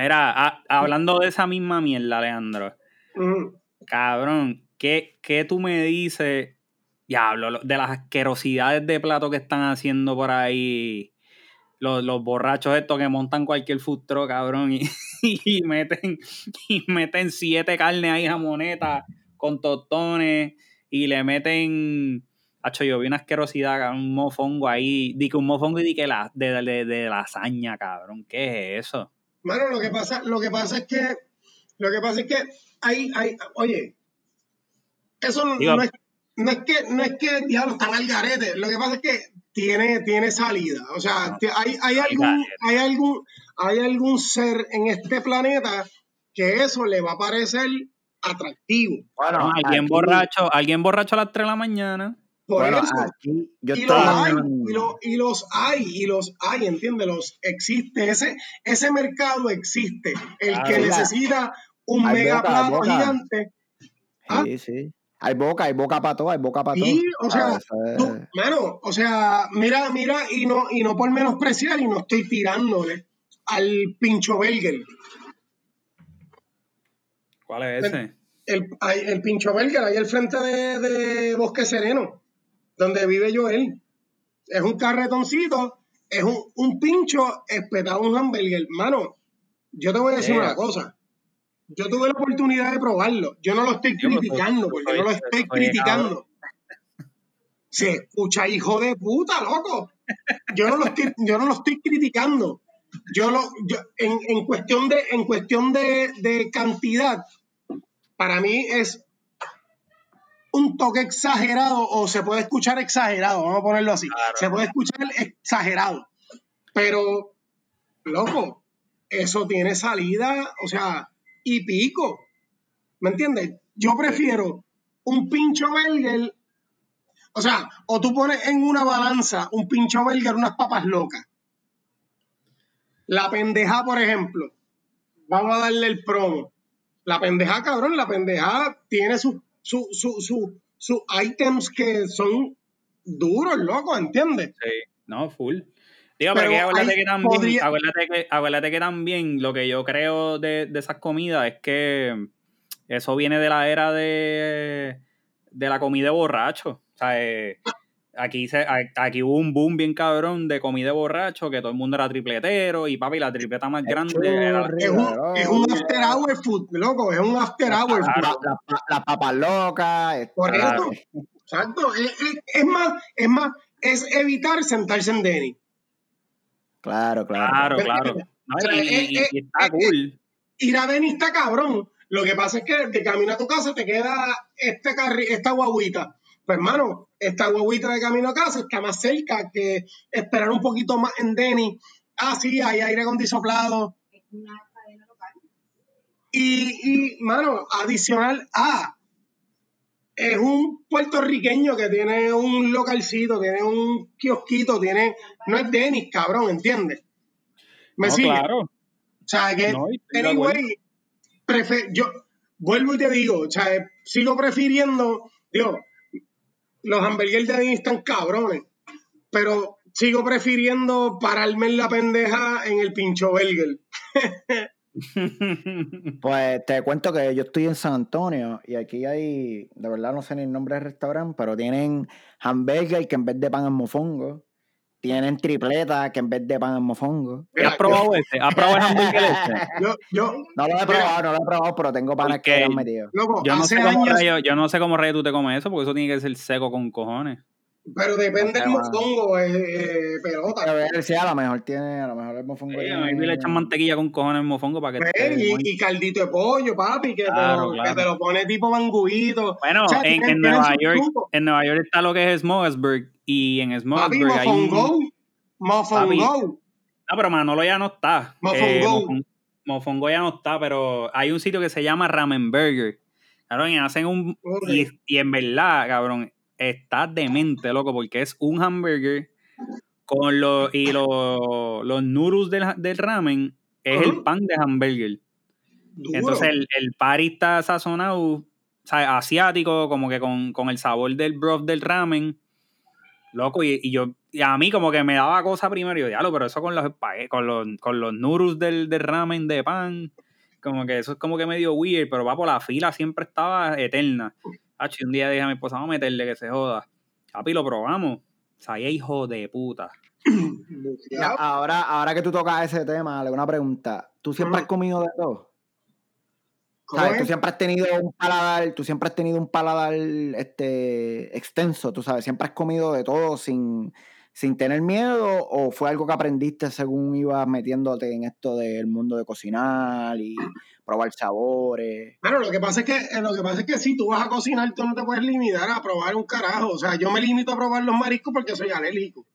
Mira, a- hablando de esa misma mierda, Alejandro. Cabrón, ¿qué, qué tú me dices? Diablo, lo- de las asquerosidades de plato que están haciendo por ahí. Los, los borrachos estos que montan cualquier truck, cabrón, y, y meten, y meten siete carnes ahí jamoneta con tostones y le meten. Hacho, yo vi una asquerosidad, cabrón, un mofongo ahí. Di que un mofongo y di que la, de, de, de lasaña, cabrón. ¿Qué es eso? Bueno, lo que pasa, lo que pasa es que, lo que pasa es que hay, hay, oye, eso no, no es, no es que, no es que diablo están al garete. Lo que pasa es que tiene, tiene salida. O sea, No, te- hay, hay al algún, hay algún, hay algún ser en este planeta que eso le va a parecer atractivo. Bueno, alguien aquí- borracho, alguien borracho a las 3 de la mañana. Por Bueno, eso. aquí yo y estoy los hay, y, lo- y los hay, y los hay, entiende, los existe, ese, ese mercado existe, el Claro. que Mira, necesita un hay mega boca, plato boca. gigante. ¿Ah? Sí, sí. Hay boca, hay boca para todo, hay boca para todo. Sí, o sea, Ah, tú, mano, o sea, mira, mira, y no, y no por menospreciar, y no estoy tirándole al pincho Belger. ¿Cuál es ese? El, el pincho Belger, ahí al frente de, de Bosque Sereno, donde vive Joel. Es un carretoncito, es un, un pincho espetado un hamburger. Mano, yo te voy a decir Yeah. una cosa. Yo tuve la oportunidad de probarlo. Yo no lo estoy Yo, criticando, porque soy- no lo estoy criticando. Se escucha hijo de puta, loco. Yo no lo estoy, yo no lo estoy criticando. Yo lo, yo, en, en cuestión de, en cuestión de, de cantidad, para mí es un toque exagerado o se puede escuchar exagerado, vamos a ponerlo así. Claro. Se puede escuchar exagerado. Pero, loco, eso tiene salida, o sea, y pico. ¿Me entiendes? Yo prefiero un pincho burger, o sea, o tú pones en una balanza un pincho burger, unas papas locas. La pendeja, por ejemplo, vamos a darle el promo. La pendeja, cabrón, la pendeja tiene sus su, su, su, sus items que son duros, loco, ¿entiendes? Sí, no, full. Digo, Pero que acuérdate que también, podría- acuérdate que, acuérdate que también lo que yo creo de, de esas comidas es que eso viene de la era de, de la comida borracho. O sea, eh, aquí, se, aquí hubo un boom bien cabrón de comida borracho, que todo el mundo era tripletero y papi, la tripleta más grande era Es un, es un after hour food, loco, es un after hour food. Claro. La, la, la papa loca. este, eso, exacto. Es, más, es más, es evitar sentarse en Denny. Claro, claro. Claro, ¿Me claro. entiendes? No, O sea, y, eh, y- y está eh, cool. Ir a Denny está cabrón. Lo que pasa es que de camino a tu casa te queda este carri esta guaguita. Pues hermano, esta guaguita de camino a casa está más cerca que esperar un poquito más en Denny. Ah, sí, hay aire acondicionado. Es una cadena local. Y, y, mano, adicional a, es un puertorriqueño que tiene un localcito, tiene un kiosquito, tiene, no es Denis, cabrón, ¿entiendes? ¿Me No, sigue? claro. O sea, que, No, anyway, prefe- yo vuelvo y te digo, o sea, sigo prefiriendo, digo, los hamburgues de Denis están cabrones, pero sigo prefiriendo pararme en la pendeja en el pincho burger. Pues te cuento que yo estoy en San Antonio y aquí hay, de verdad no sé ni el nombre del restaurante, pero tienen hamburger que en vez de pan es mofongo. Tienen tripleta que en vez de pan es mofongo. Mira, ¿Has probado ese? ¿Has probado el hamburger ese? Yo, yo, No lo he Mira. probado, no lo he probado, pero tengo panas que lo han metido. loco, Yo no, sé cómo años, rayo, yo no sé cómo rayo tú te comes eso, porque eso tiene que ser seco con cojones. Pero depende del mofongo, eh, eh, pelota. A ver, sí, a lo mejor tiene, a lo mejor el mofongo Sí, a mí le echan mantequilla con cojones en mofongo para que Pues, esté y, y caldito de pollo, papi, que, Claro, te, lo, claro. que te lo pone tipo manguito. Bueno, O sea, en, en Nueva York, en Nueva York está lo que es Smokersburg y en Papi, Smokersburg hay un... mofongo, mofongo. No, pero Manolo ya no está. Mofongo. Mofon- Mofongo ya no está, pero hay un sitio que se llama Ramen Burger. Cabrón, y hacen un. Y, y, en verdad, cabrón, está demente, loco, porque es un hamburger con los. Y los, los noodles del, del ramen es el pan de hamburger. Entonces el, el party está sazonado, o sea, asiático, como que con, con, el sabor del broth del ramen. Loco, y, y, yo, y a mí como que me daba cosa primero, y yo, diablo, pero eso con los, con los, con los noodles del, del ramen de pan como que eso es como que medio weird, pero va por la fila, siempre estaba eterna. Hacho, un día dije a mi esposa, vamos a meterle que se joda. Papi, lo probamos. O sea, hijo de puta. ahora, ahora que tú tocas ese tema, le una pregunta. ¿Tú siempre has comido de todo? ¿Sabes? Tú siempre has tenido un paladar, tú siempre has tenido un paladar este, extenso, tú sabes, siempre has comido de todo sin, sin tener miedo o fue algo que aprendiste según ibas metiéndote en esto del mundo de cocinar y probar sabores? Bueno, lo que pasa es que eh, lo que pasa es que si tú vas a cocinar, tú no te puedes limitar a probar un carajo. O sea, yo me limito a probar los mariscos porque soy alérgico.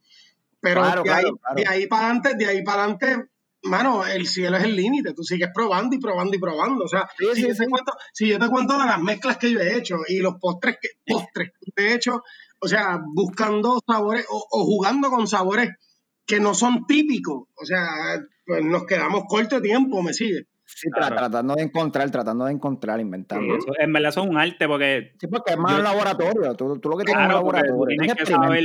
Pero de, ahí, de, ahí, para adelante, de ahí para adelante, mano, el cielo es el límite. Tú sigues probando y probando y probando. O sea, si, yo Te cuento, si, yo Te cuento, de las mezclas que yo he hecho y los postres que, postres que he hecho, o sea, buscando sabores o, jugando con sabores que no son típicos. O sea, pues nos quedamos corto de tiempo, ¿me sigue? Sí, tratando de encontrar, tratando de encontrar, inventando. en verdad eso es un arte porque... Sí, porque es más un laboratorio. Tú, lo que tienes es un laboratorio. Tú tienes, que saber,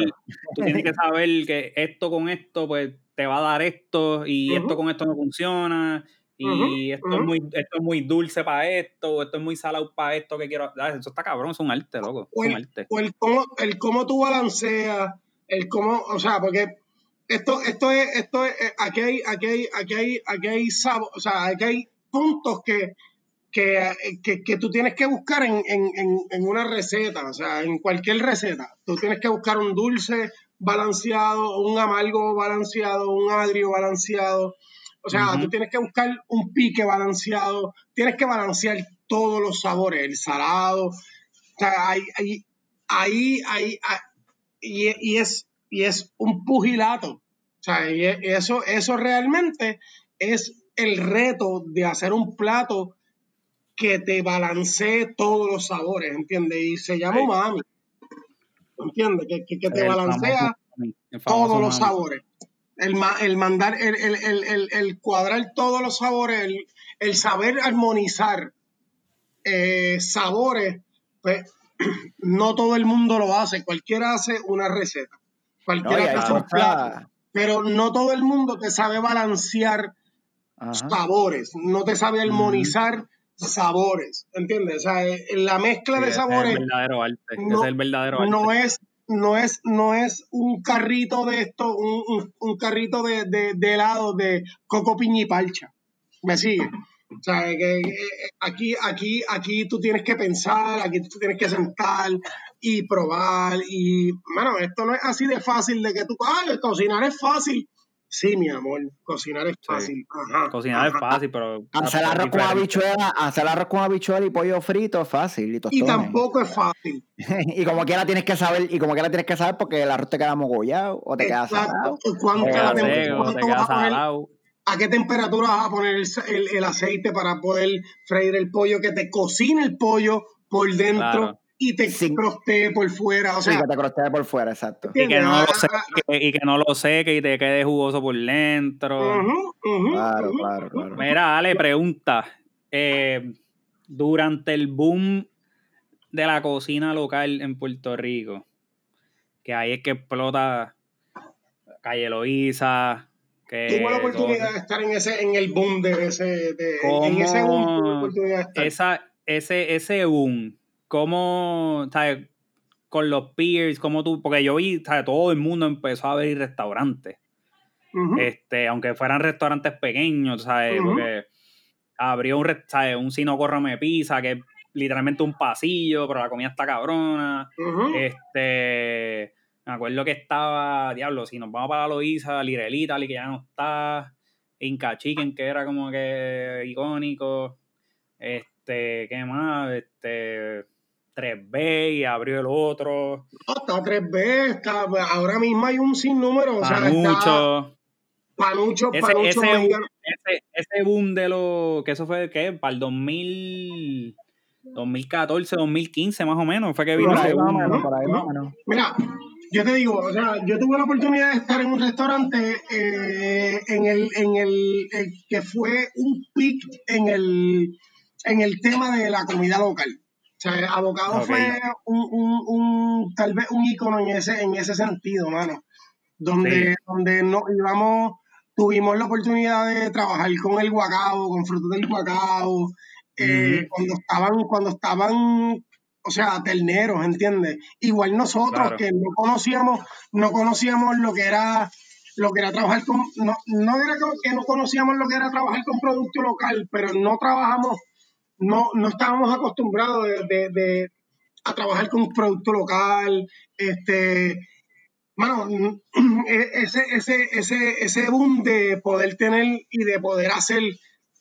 tú tienes que saber que esto con esto, pues te va a dar esto y esto con esto no funciona y esto, es muy, esto es muy dulce para esto, esto es muy salado para esto que quiero. Ah, eso está cabrón, es un arte, loco. O el, arte. O el cómo, el cómo tú balanceas, el cómo, o sea, porque esto, esto es, esto es, eh, aquí hay, aquí hay, aquí hay, aquí hay o sea, aquí hay puntos que, que, que, que, tú tienes que buscar en, en, en, una receta, o sea, en cualquier receta. Tú tienes que buscar un dulce balanceado, un amargo balanceado, un agrio balanceado. O sea, tú tienes que buscar un pique balanceado, tienes que balancear todos los sabores, el salado. O sea, ahí, ahí, ahí, ahí, y, es, y es un pugilato. O sea, y eso, eso realmente es el reto de hacer un plato que te balancee todos los sabores, ¿entiendes? Y se llama mami. ¿Entiendes? Que, que, te balancea todos los sabores el, el mandar, el, el, el, cuadrar todos los sabores, el, saber armonizar eh, sabores, pues no todo el mundo lo hace, cualquiera hace una receta, cualquiera hace un plato, pero no todo el mundo te sabe balancear sabores, no te sabe armonizar sabores, ¿entiendes? O sea, eh, la mezcla de sabores es el verdadero arte, es el verdadero arte. no es no es, no es un carrito de esto, un, un, carrito de, de, de, helado de coco, piña y palcha. ¿Me sigue? O sea, que, aquí, aquí, aquí tú tienes que pensar, aquí tú tienes que sentar y probar. Y, bueno, esto no es así de fácil de que tú, ay, cocinar es fácil. Sí, mi amor, cocinar es fácil. cocinar es fácil, pero. Hacer arroz con habichuela, hacer arroz con habichuela y pollo frito es fácil. Y, tampoco es fácil. y como quiera tienes que saber, y como quiera tienes que saber porque el arroz te queda mogollado o te queda salado. ¿A qué temperatura vas a poner el, aceite para poder freír el pollo? Que te cocine el pollo por dentro y te sí. por fuera. O sea, sí, que te crostee por fuera, exacto. Y que, no lo seque, y que no lo seque y te quede jugoso por dentro. Claro, claro, claro. Mira, Ale, pregunta. Eh, durante el boom de la cocina local en Puerto Rico, que ahí es que explota Calle Loíza. Que Tuvo la oportunidad de estar en ese, en el boom de ese, de, en ese boom, Esa, ese, ese boom cómo, ¿sabes? Con los peers, cómo tú, porque yo vi, ¿sabes? Todo el mundo empezó a abrir restaurantes. este, aunque fueran restaurantes pequeños, ¿sabes? Porque abrió un, ¿sabes? un Sino me Pizza, que es literalmente un pasillo, pero la comida está cabrona. Este, me acuerdo que estaba, diablo, si nos vamos para la Loiza, Lirelita, que ya no está, Inca Chicken, que era como que icónico. Este, ¿qué más? Este 3B y abrió el otro. No, está 3B, está, ahora mismo hay un sinnúmero. Panucho. O sea, Panucho, ese, ese, ese boom de lo que eso fue ¿qué? para el 2000 2014, 2015 más o menos, fue que vino ese boom. Mira, yo te digo, o sea, yo tuve la oportunidad de estar en un restaurante eh, en, el, en el, que fue un pic en el, en el tema de la comida local. O sea, Abocado fue un, un, un, tal vez un icono en ese, en ese sentido, mano. Donde, donde nos íbamos, tuvimos la oportunidad de trabajar con el guacao, con frutos del guacao, eh, cuando estaban, cuando estaban o sea, terneros, ¿entiendes? Igual nosotros que no conocíamos, no conocíamos lo que era lo que era trabajar con, no, no era que no conocíamos lo que era trabajar con producto local, pero no trabajamos, no, no estábamos acostumbrados de, a trabajar con producto local, este, bueno, e, ese, ese, ese, ese boom de poder tener y de poder hacer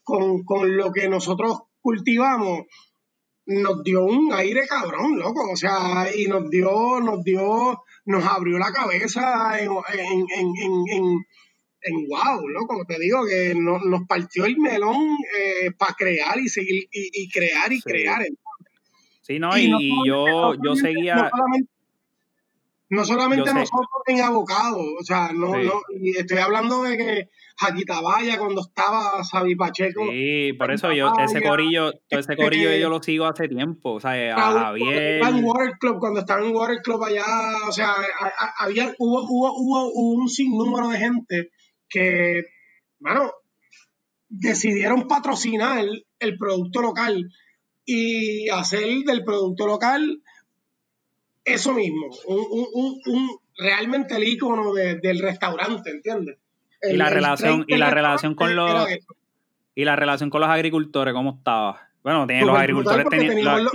con, con lo que nosotros cultivamos, nos dio un aire cabrón, loco. O sea, y nos dio, nos dio, nos abrió la cabeza en, en, en, wow, loco. Te digo que nos, nos partió el melón eh, para crear y seguir, y, crear y crear. Sí, no, y, yo, yo seguía. No solamente, nosotros en abocado, o sea, no, no, y estoy hablando de que Jaquita Vaya cuando estaba Sabi Pacheco. Sí, por eso yo, ese corillo, todo ese corillo yo lo sigo hace tiempo. O sea, a Javier. En Water Club, cuando estaba en Water Club allá, o sea, había, hubo, hubo, hubo, un sinnúmero de gente que, bueno, decidieron patrocinar el producto local y hacer del producto local eso mismo, un, un, un, realmente el icono del restaurante, ¿entiendes? y la relación, y la relación con los y la relación con los agricultores, ¿cómo estaba? Bueno, tienen, los agricultores tenían,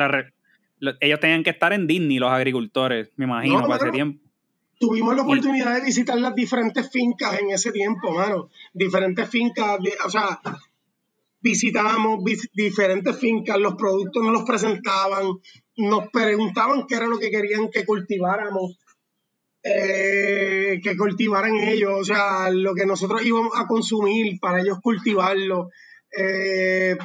ellos tenían que estar en Disney, los agricultores, me imagino, para ese tiempo. Tuvimos la oportunidad de visitar las diferentes fincas en ese tiempo, mano. Diferentes fincas, o sea, visitábamos diferentes fincas, los productos nos los presentaban, nos preguntaban qué era lo que querían que cultiváramos eh, que cultivaran ellos, o sea, lo que nosotros íbamos a consumir para ellos cultivarlo, eh,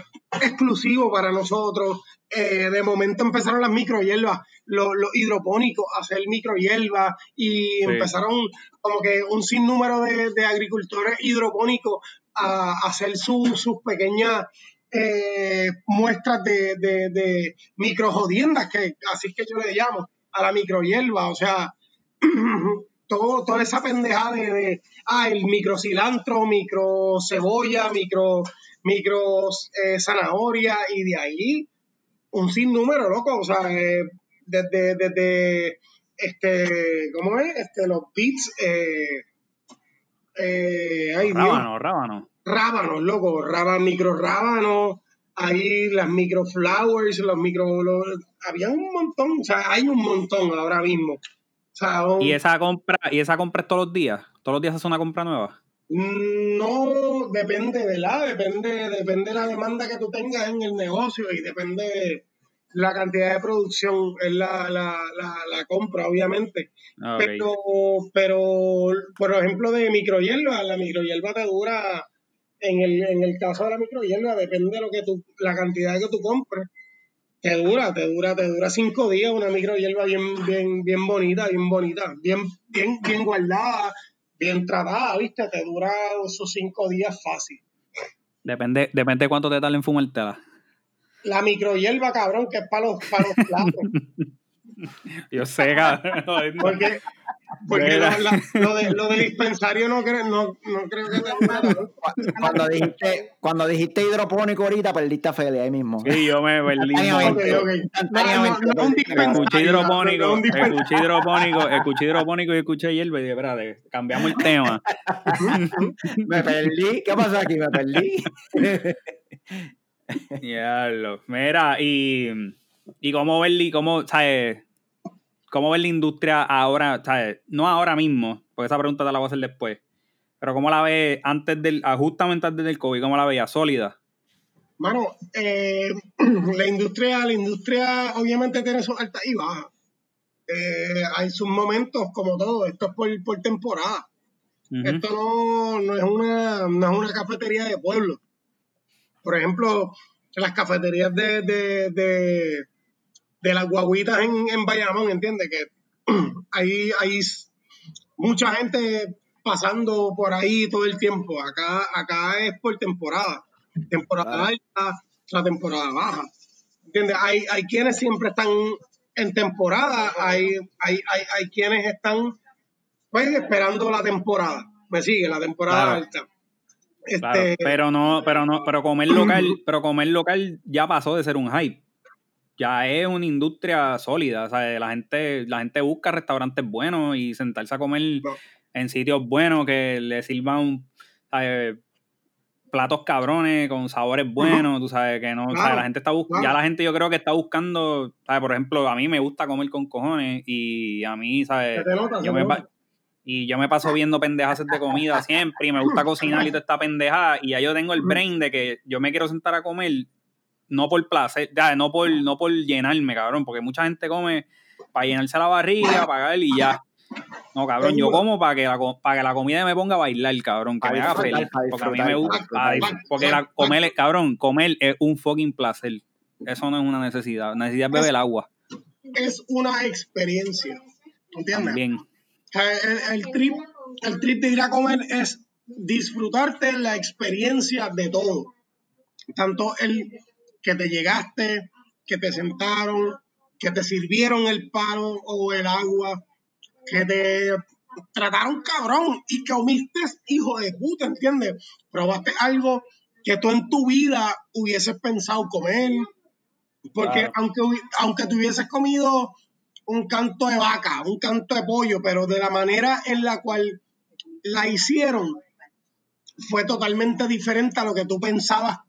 exclusivo para nosotros. Eh, de momento empezaron las microhierbas, los, los hidropónicos a hacer microhierbas y empezaron como que un sinnúmero de, de agricultores hidropónicos a, hacer sus pequeñas muestras de, de, de microjodiendas, que así es que yo le llamo, a la microhierba, o sea, todo, toda esa pendejada de, ah, el micro cilantro, micro cebolla, micro, micro eh, zanahoria, y de ahí un sinnúmero, loco, o sea, eh, desde, desde, este, ¿cómo es? Este, los beats, eh, eh, rábano, rábano. Rábanos, loco, rábanos, micro rábanos, ahí las micro flowers, los micro, había un montón, o sea, hay un montón ahora mismo. ¿Y esa compra, y esa compra es todos los días? ¿Todos los días hace una compra nueva? Mm, no, depende, ¿verdad? Depende, depende de la demanda que tú tengas en el negocio y depende la cantidad de producción, es la, la, la, compra, obviamente. Ah, pero, pero, por ejemplo, de microhierba, la microhierba te dura, en el, en el caso de la microhierba, depende de lo que tú, la cantidad que tú compres te dura, te dura, te dura cinco días una micro hierba bien, bien, bien bonita, bien bonita, bien, bien, bien guardada, bien tratada, ¿viste? Te dura esos cinco días fácil. Depende, depende de cuánto te tarda en fumártela. La micro hierba, cabrón, que es para los, para los platos. Yo sé, cabrón. Porque porque lo, de, lo de dispensario no, creo, no, no creo que Cuando dijiste, cuando dijiste hidropónico ahorita, perdiste a Feli ahí mismo. Sí, yo me perdí. escuché hidropónico, escuché hidropónico, escuché hidropónico y escuché hierba y dije, espérate, cambiamos el tema. me perdí. ¿Qué pasó aquí? Me perdí. Diablo. Mira, y, y cómo verli, cómo, sabes ¿Cómo ves la industria ahora? ¿sabes? No ahora mismo, porque esa pregunta te la voy a hacer después. Pero ¿cómo la ves antes del, ah, justamente antes del COVID? ¿Cómo la veías? ¿Sólida? Mano, eh, la industria, la industria obviamente tiene sus altas y bajas. Eh, hay sus momentos como todo, esto es por, por temporada. Esto no, no, es una, no es una cafetería de pueblo. Por ejemplo, las cafeterías de, de, de, de las guaguitas en, en Bayamón, ¿entiendes? Que hay, hay mucha gente pasando por ahí todo el tiempo. Acá, acá es por temporada. Temporada alta, la temporada baja. ¿Entiendes? Hay, hay quienes siempre están en temporada, hay, hay, hay, hay quienes están pues esperando la temporada. Me sigue, la temporada alta. Este, pero no, pero no, pero comer local, pero comer local ya pasó de ser un hype. Ya es una industria sólida. O sea, la gente, la gente busca restaurantes buenos y sentarse a comer en sitios buenos que le sirvan platos cabrones con sabores buenos, tú sabes, que no, la gente está buscando, ya la gente yo creo que está buscando, ¿sabes? Por ejemplo, a mí me gusta comer con cojones y a mí, ¿sabes? yo me, y yo me paso viendo pendejas de comida siempre y me gusta cocinar y toda esta pendejada y ya yo tengo el brain de que yo me quiero sentar a comer no por placer, ya, no por, no por llenarme, cabrón, porque mucha gente come para llenarse la barriga, pagar y ya. No, cabrón, yo como para que la, para que la comida me ponga a bailar, cabrón, que me haga feliz. Porque a mí me gusta. Porque la, comer, cabrón, comer es un fucking placer. Eso no es una necesidad. Necesidad es beber agua. Es una experiencia. ¿Entiendes? Bien el, trip, el trip de ir a comer es disfrutarte la experiencia de todo. Tanto el que te llegaste, que te sentaron, que te sirvieron el palo o el agua, que te trataron cabrón y que comiste hijo de puta, ¿entiendes? Probaste algo que tú en tu vida hubieses pensado comer. Porque aunque, aunque te hubieses comido un canto de vaca, un canto de pollo, pero de la manera en la cual la hicieron fue totalmente diferente a lo que tú pensabas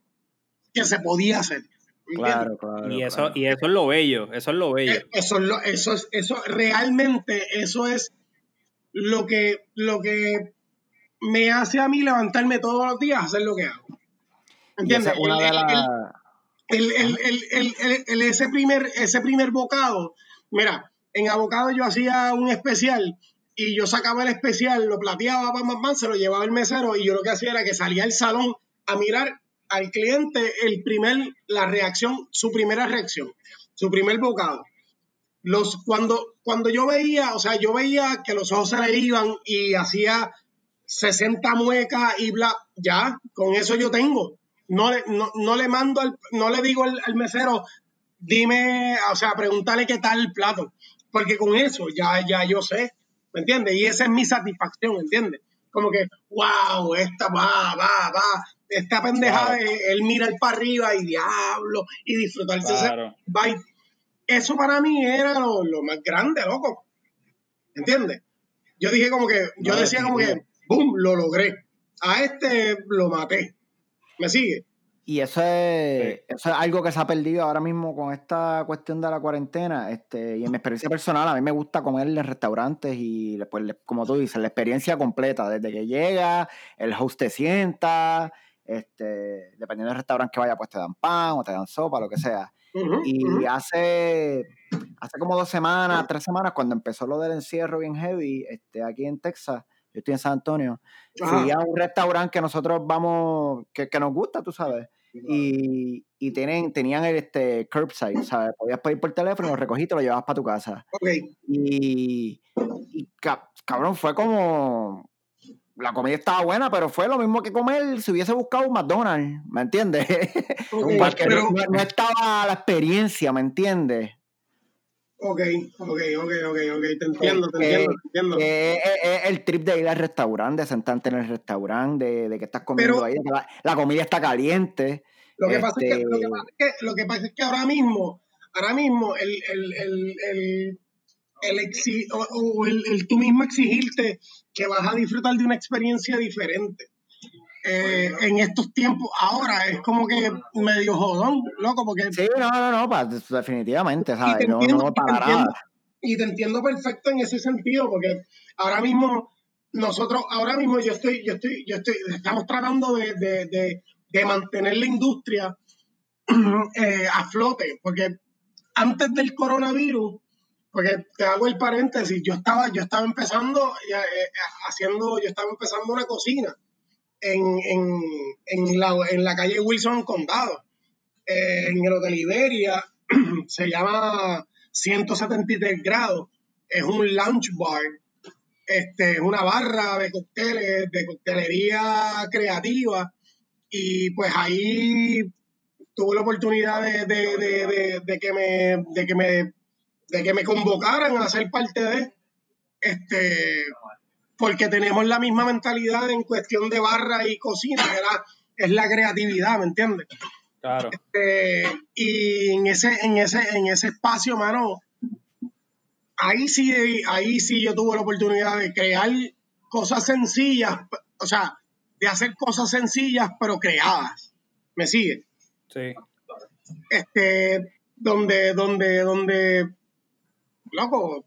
que se podía hacer. Claro, claro. Y eso, y eso es lo bello, eso es lo bello. Eh, eso es lo, eso es, eso realmente, eso es lo que, lo que me hace a mí levantarme todos los días a hacer lo que hago. ¿Entiendes? ese primer, ese primer bocado Mira, en abocado yo hacía un especial y yo sacaba el especial, lo plateaba, pam, se lo llevaba el mesero y yo lo que hacía era que salía al salón a mirar al cliente el primer, la reacción, su primera reacción, su primer bocado. Los, cuando, cuando yo veía, o sea, yo veía que los ojos se le iban y hacía 60 muecas y bla, ya, con eso yo tengo. No, no, no le mando, al, no le digo al mesero, dime, o sea, pregúntale qué tal el plato, porque con eso ya, ya yo sé, ¿me entiendes? Y esa es mi satisfacción, ¿entiendes? Como que, wow, esta va, va, va, esta pendeja, él mira el para arriba y diablo, y disfrutarse claro. ese Eso para mí era lo, más grande, loco, ¿entiendes? Yo dije como que, yo decía como que, boom, lo logré. A este lo maté. ¿Me sigue? Y eso es, eso es algo que se ha perdido ahora mismo con esta cuestión de la cuarentena. Este, y en mi experiencia personal, a mí me gusta comer en restaurantes y después, como tú dices, la experiencia completa, desde que llega, el host te sienta, este, dependiendo del restaurante que vaya, pues te dan pan o te dan sopa, lo que sea. y hace, hace como dos semanas, tres semanas, cuando empezó lo del encierro bien heavy, este, aquí en Texas, yo estoy en San Antonio, fui a un restaurante que nosotros vamos, que, que nos gusta, tú sabes y, y tienen, tenían el este, curbside, ¿sabes? Podías pedir por teléfono, lo recogiste y lo llevabas para tu casa. Y, y cabrón, fue como. La comida estaba buena, pero fue lo mismo que comer si hubiese buscado un McDonald's, ¿me entiendes? No, no, estaba la experiencia, ¿me entiendes? Ok, ok, ok, ok, ok, te entiendo, te entiendo, te entiendo. Es el trip de ir al restaurante, de sentarte en el restaurante, de, que estás comiendo ahí, de que la, comida está caliente. Lo que, pasa es que, lo, que pasa es que, lo que pasa es que ahora mismo, ahora mismo, el, el, el, el, el, o, el, el tú mismo exigirte que vas a disfrutar de una experiencia diferente. Eh, en estos tiempos ahora es como que medio jodón, loco, porque... Sí, no, no, no, definitivamente, ¿sabes? Y te, entiendo, y te entiendo perfecto en ese sentido, porque ahora mismo nosotros, ahora mismo yo estoy, yo estoy, yo estoy, estamos tratando de, de, de, mantener la industria eh, a flote, porque antes del coronavirus, porque te hago el paréntesis, yo estaba, yo estaba empezando, eh, haciendo, yo estaba empezando una cocina en, en, en, la, en la calle Wilson Condado, eh, en el Hotel Iberia, se llama 173 grados, es un lunch bar, este, es una barra de cócteles, de coctelería creativa, y pues ahí tuve la oportunidad de, de, de, que me, de que me de que me convocaran a ser parte de este porque tenemos la misma mentalidad en cuestión de barra y cocina, que es la creatividad, ¿me entiendes? Claro. Este, y en ese, en ese, en ese espacio, mano, ahí sí, ahí sí yo tuve la oportunidad de crear cosas sencillas, o sea, de hacer cosas sencillas pero creadas. ¿Me sigue? Sí. Este, donde, donde, donde, loco,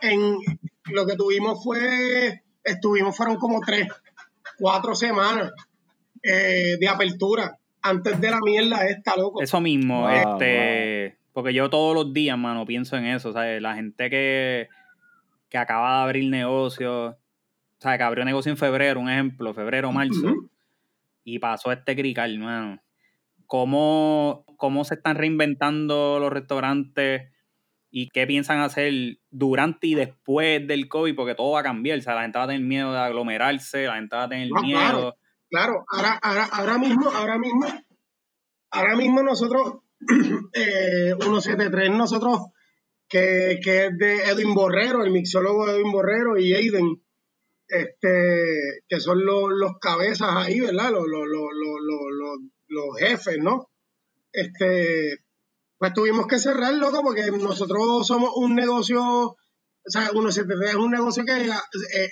en lo que tuvimos fue, estuvimos, fueron como tres, cuatro semanas eh, de apertura antes de la mierda esta, loco. Eso mismo, este, porque yo todos los días, mano, pienso en eso, ¿sabes? La gente que, que acaba de abrir negocios, sea, Que abrió negocio en febrero, un ejemplo, febrero, marzo, y pasó este crical, mano. ¿Cómo, ¿Cómo se están reinventando los restaurantes y qué piensan hacer durante y después del COVID? Porque todo va a cambiar, o sea, la gente va a tener miedo de aglomerarse, la gente va a tener miedo Claro, ahora, ahora, ahora mismo, ahora mismo, ahora mismo nosotros, eh, 173, nosotros, que, que, es de Edwin Borrero, el mixólogo de Edwin Borrero y Aiden, este, que son los, los cabezas ahí, ¿verdad? Los, los, los, los, jefes, ¿no? Este, pues tuvimos que cerrar, loco, porque nosotros somos un negocio, o sea, 173 es un negocio que es,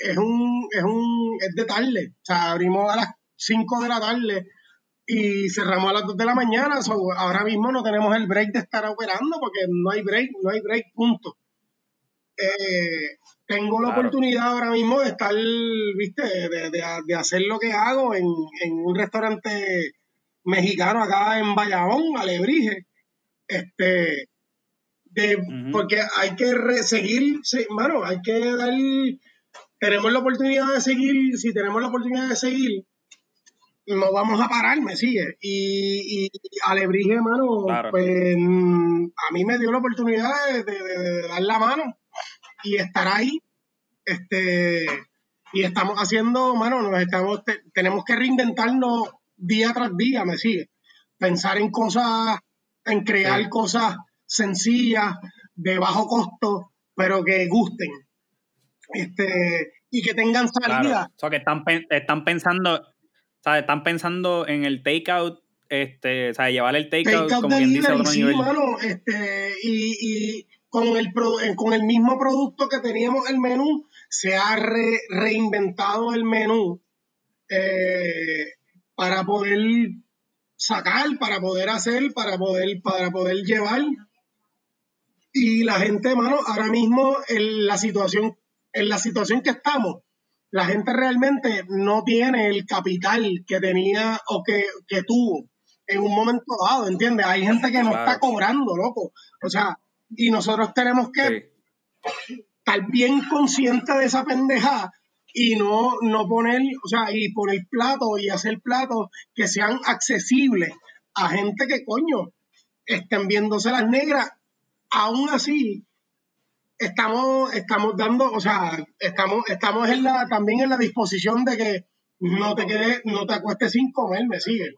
es, un, es un, es de tarde, o sea, abrimos a las 5 de la tarde y cerramos a las 2 de la mañana. ahora mismo no tenemos el break de estar operando porque no hay break, no hay break, punto. Eh, tengo la oportunidad ahora mismo de estar, viste, de, hacer lo que hago en, un restaurante mexicano acá en Bayamón, Alebrije. Este, porque hay que seguir, sí, mano, hay que dar, tenemos la oportunidad de seguir, si tenemos la oportunidad de seguir, no vamos a parar, me sigue. Y, y Alebrije, hermano, pues a mí me dio la oportunidad de, dar la mano y estar ahí. Este, y estamos haciendo, mano, nos estamos, tenemos que reinventarnos día tras día, me sigue. Pensar en cosas, en crear cosas sencillas, de bajo costo, pero que gusten. Este, y que tengan salida. O sea, que están, están pensando, sea, Están pensando en el takeout, este, o sea, llevar el takeout como quien dice a otro sí, Mano, este, y, y con, el, eh, con el mismo producto que teníamos el menú, se ha reinventado el menú eh, para poder sacar, para poder hacer, para poder, para poder llevar. Y la gente, mano, ahora mismo en la situación, en la situación que estamos, la gente realmente no tiene el capital que tenía o que, tuvo en un momento dado, ¿entiendes? Hay gente que no está cobrando, loco. O sea, y nosotros tenemos que estar bien conscientes de esa pendeja y no, no poner, o sea, y poner platos y hacer platos que sean accesibles a gente que coño estén viéndose las negras. Aún así, estamos, estamos dando, o sea, estamos, estamos en la, también en la disposición de que no te quedes, no te acuestes sin comer, me sigue.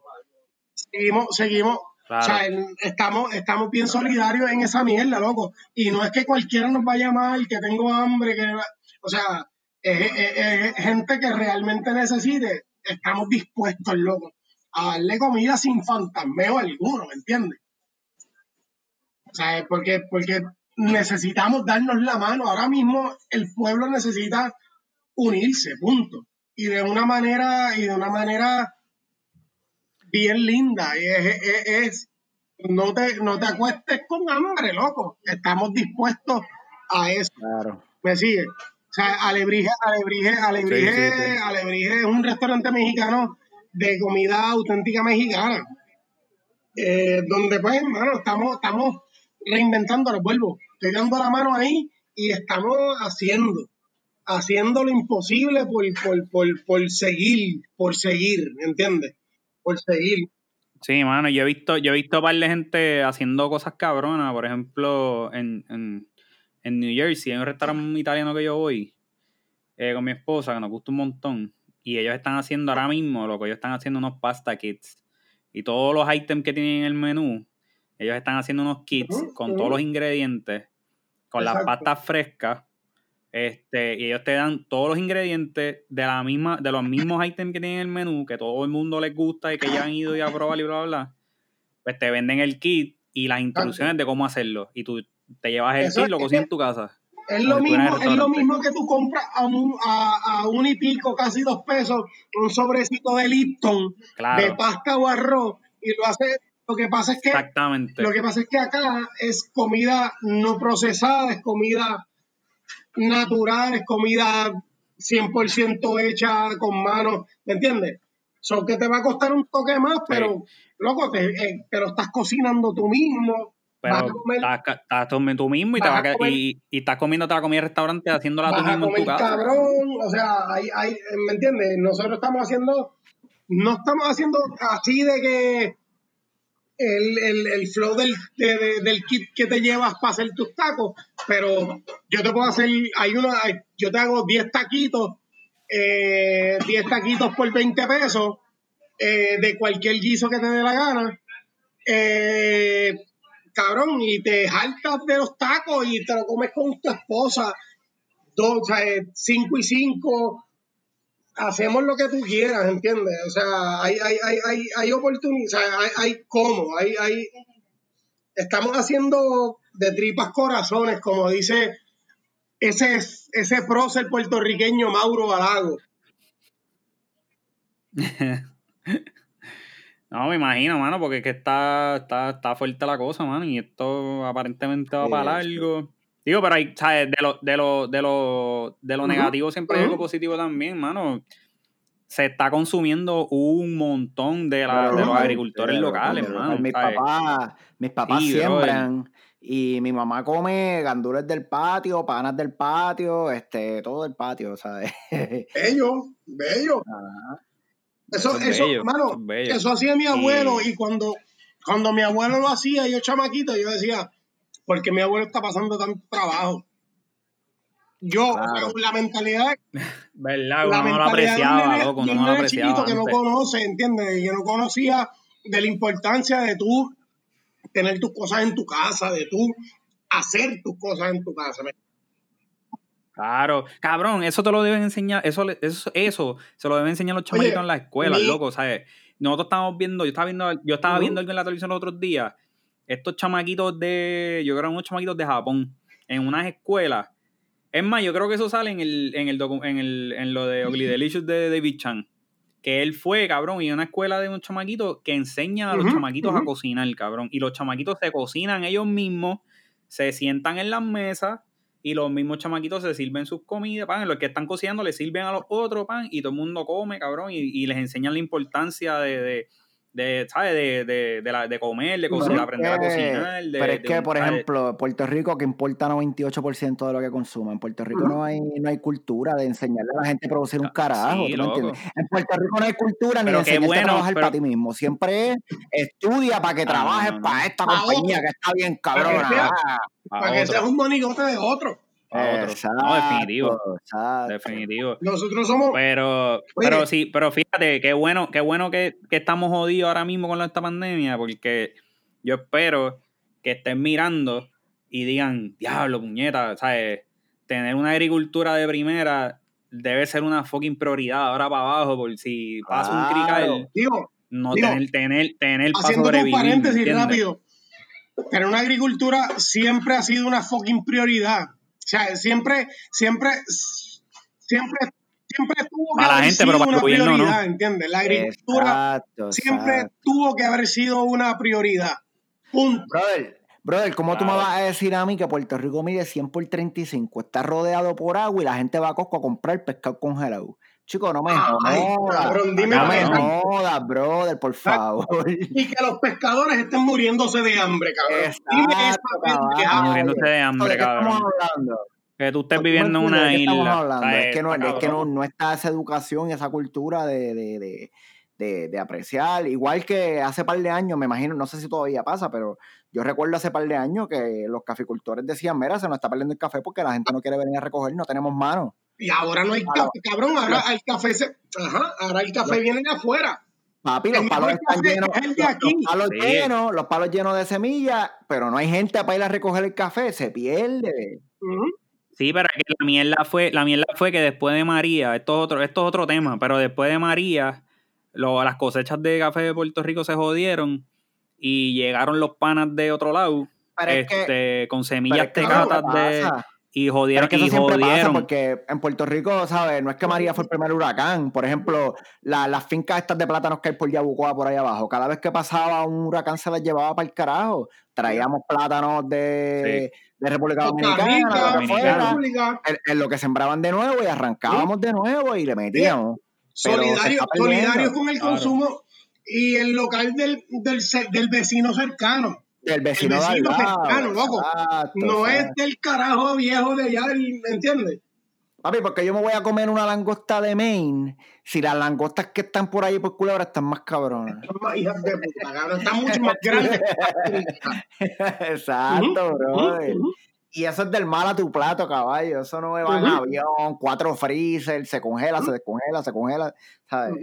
Seguimos, seguimos, o sea, estamos, estamos bien solidarios en esa mierda, loco. Y no es que cualquiera nos vaya mal, que tengo hambre, que, o sea, es, gente que realmente necesite, estamos dispuestos, loco, a darle comida sin fantasmeo alguno, ¿me entiendes? O sea, porque, porque necesitamos darnos la mano. Ahora mismo el pueblo necesita unirse, punto. Y de una manera, y de una manera bien linda. Y es, no, te, no te acuestes con hambre, loco. Estamos dispuestos a eso. Claro. ¿Me sigue? O sea, Alebrije, Alebrije, Alebrije, Alebrije es un restaurante mexicano de comida auténtica mexicana. Eh, donde pues, hermano, estamos, estamos reinventando, vuelvo, estoy dando la mano ahí y estamos haciendo, haciendo lo imposible por, por, por, por seguir, por seguir, ¿entiendes? Por seguir. Sí, mano, yo he visto, yo he visto un par de gente haciendo cosas cabronas, por ejemplo, en, en, en New Jersey, hay un restaurante italiano que yo voy eh, con mi esposa, que nos gusta un montón, y ellos están haciendo ahora mismo, lo que ellos están haciendo unos pasta kits, y todos los items que tienen en el menú, ellos están haciendo unos kits con todos los ingredientes, con las pastas frescas, este, y ellos te dan todos los ingredientes de la misma, de los mismos ítems que tienen en el menú, que todo el mundo les gusta y que ya han ido y a probar y bla, bla, bla. Pues te venden el kit y las instrucciones de cómo hacerlo. Y tú te llevas el kit y lo cocinas en tu casa. Es lo, mismo, es lo mismo que tú compras a un, a, un y pico, casi dos pesos, un sobrecito de Lipton, de pasta o arroz, y lo haces. Lo que pasa es que. Exactamente. Lo que pasa es que acá es comida no procesada, es comida natural, es comida 100% hecha con manos, ¿me entiendes? Son que te va a costar un toque más, pero, loco, te, eh, pero estás cocinando tú mismo. Pero estás, estás tú mismo y, te vas a, y, y, estás comiendo la comida en restaurante haciéndola tú mismo en tu casa. cabrón, o sea, hay, hay, ¿me entiendes? Nosotros estamos haciendo, no estamos haciendo así de que el, el, el flow del, del kit que te llevas para hacer tus tacos, pero yo te puedo hacer, hay una, yo te hago 10 taquitos, eh, 10 taquitos por 20 pesos, eh, de cualquier guiso que te dé la gana, eh, cabrón, y te jaltas de los tacos y te lo comes con tu esposa, dos, o sea, 5 y 5, hacemos lo que tú quieras, ¿entiendes? O sea, hay, hay, hay, hay, hay oportunidades, hay, hay cómo, hay, hay, estamos haciendo de tripas corazones, como dice ese, ese prócer puertorriqueño Mauro Balago. no, me imagino, mano, porque es que está, está, está fuerte la cosa, mano, y esto aparentemente va para largo. Digo, pero hay, ¿sabes? De lo, de lo, de lo, de lo negativo siempre hay algo positivo también, mano. Se está consumiendo un montón de, la, de los agricultores locales, mano. Mis papás, mis papás siembran y mi mamá come gandules del patio, panas del patio, este, todo del patio, ¿sabes? Bello, bello. Eso, eso, mano, eso hacía mi abuelo y cuando, cuando mi abuelo lo hacía, yo chamaquito, yo decía, porque mi abuelo está pasando tanto trabajo. Yo, la mentalidad. ¿Verdad? Uno no lo apreciaba, loco, no lo apreciaba. que no conoce, ¿entiendes? Que no conocía de la importancia de tú tener tus cosas en tu casa, de tú hacer tus cosas en tu casa. Claro, cabrón, eso te lo deben enseñar, eso, eso, eso se lo deben enseñar los chamaquitos en la escuela, loco, ¿sabes? Nosotros estamos viendo, yo estaba viendo, yo estaba viendo algo en la televisión los otros días estos chamaquitos de, yo creo unos chamaquitos de Japón, en unas escuelas. Es más, yo creo que eso sale en el, en el, en el en lo de Ugly Delicious de David Chan. Que él fue, cabrón, y una escuela de unos chamaquitos que enseñan a los chamaquitos a cocinar, cabrón. Y los chamaquitos se cocinan ellos mismos, se sientan en las mesas y los mismos chamaquitos se sirven sus comidas, pan. Los que están cocinando le sirven a los otros, pan, y todo el mundo come, cabrón, y, les enseñan la importancia de de, ¿sabes? De, de, de, la, de comer, de cocinar, aprender a cocinar. pero es que, por ejemplo, Puerto Rico, que importa 98% de lo que consume, en Puerto Rico no hay no hay cultura de enseñarle a la gente a producir un carajo, ¿tú me entiendes? En Puerto Rico no hay cultura ni de enseñarte a trabajar para ti mismo. Siempre estudia para que trabajes para esta compañía que está bien cabrona. Para que, seas un monigote de otro no, definitivo. Definitivo. Nosotros somos. Pero, pero sí, pero fíjate, qué bueno, qué bueno que, estamos jodidos ahora mismo con esta pandemia, porque yo espero que estén mirando y digan, diablo, puñeta, ¿sabes? Tener una agricultura de primera debe ser una fucking prioridad ahora para abajo, por si pasa un crical. no tener, tener, tener para sobrevivir. Un paréntesis rápido. Pero una agricultura siempre ha sido una fucking prioridad. O sea, siempre, siempre, siempre, siempre tuvo que haber sido una prioridad, ¿entiendes? La agricultura siempre tuvo que haber sido una prioridad. Punto. Brother, brother, ¿cómo tú me vas a decir a mí que Puerto Rico mide 100 por 35, está rodeado por agua y la gente va a Costco a comprar pescado congelado? Chico, no me jodas. no me jodas, brother, por favor. Y que los pescadores estén muriéndose de hambre, cabrón. Exacto, Dime Muriéndose de hambre, cabrón. estamos hablando? Que tú estés viviendo en ¿de una qué estamos isla. hablando? Es que, no, está es que no, no está esa educación y esa cultura de, de, de, de- de apreciar. Igual que hace par de años, me imagino, no sé si todavía pasa, pero yo recuerdo hace par de años que los caficultores decían, mira, se nos está perdiendo el café porque la gente no quiere venir a recoger, no tenemos manos. Y ahora no hay Claro. café, cabrón, ahora el café se, ajá, ahora el café viene de afuera. Papi, los palos están llenos, es el de los, aquí. los palos Sí. llenos, los palos llenos de semillas, pero no hay gente para ir a recoger el café, se pierde. Sí, pero es que la mierda fue, la mierda fue que después de María, esto es otro, esto es otro tema, pero después de María, lo- las cosechas de café de Puerto Rico se jodieron y llegaron los panas de otro lado, Pero es este, que, con semillas tecatas de y Pero jodieron es que eso y siempre pasa jodieron. porque en Puerto Rico, ¿sabes? No es que María fue el primer huracán. Por ejemplo, la- las fincas estas de plátanos que hay por Yabucoa, por ahí abajo, cada vez que pasaba un huracán se las llevaba para el carajo. Traíamos plátanos de, de República Dominicana, Rica, lo que Dominicana. fuera, República, en, en lo que sembraban de nuevo y arrancábamos de nuevo y le metíamos. Solidario, está perdiendo. solidario con el Claro. consumo y el local del, del vecino cercano. Del vecino, de al vecino lado, cercano, loco. No es del carajo viejo de allá, ¿me entiendes? Papi, porque yo me voy a comer una langosta de Maine si las langostas que están por ahí por culebra están más cabronas. Hijas de puta, cabrón. Están mucho más grandes Exacto, Ujú, brother. ujú. Y eso es del mal a tu plato, caballo. Eso no me va en avión, cuatro freezer, se congela, se descongela, se congela, ¿sabes?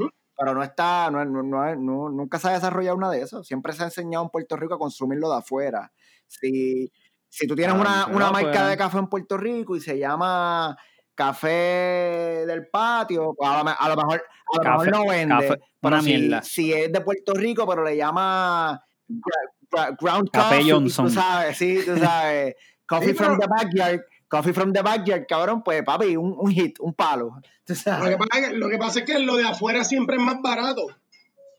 Pero no está, no, no, no- nunca se ha desarrollado una de esas. Siempre se ha enseñado en Puerto Rico a consumirlo de afuera. Si, si tú tienes Ah, una, una marca de café en Puerto Rico y se llama Café del Patio, pues a lo, a lo mejor, a lo Café- mejor no vende. café- pero si, si es de Puerto Rico, pero le llama Ground Café Coffee, Johnson. tú sabes, sí, tú sabes. Coffee Sí, from the backyard. Coffee from the backyard, cabrón, pues papi, un, un hit, un palo. Tú Lo que, pasa es que, lo que pasa es que lo de afuera siempre es más barato.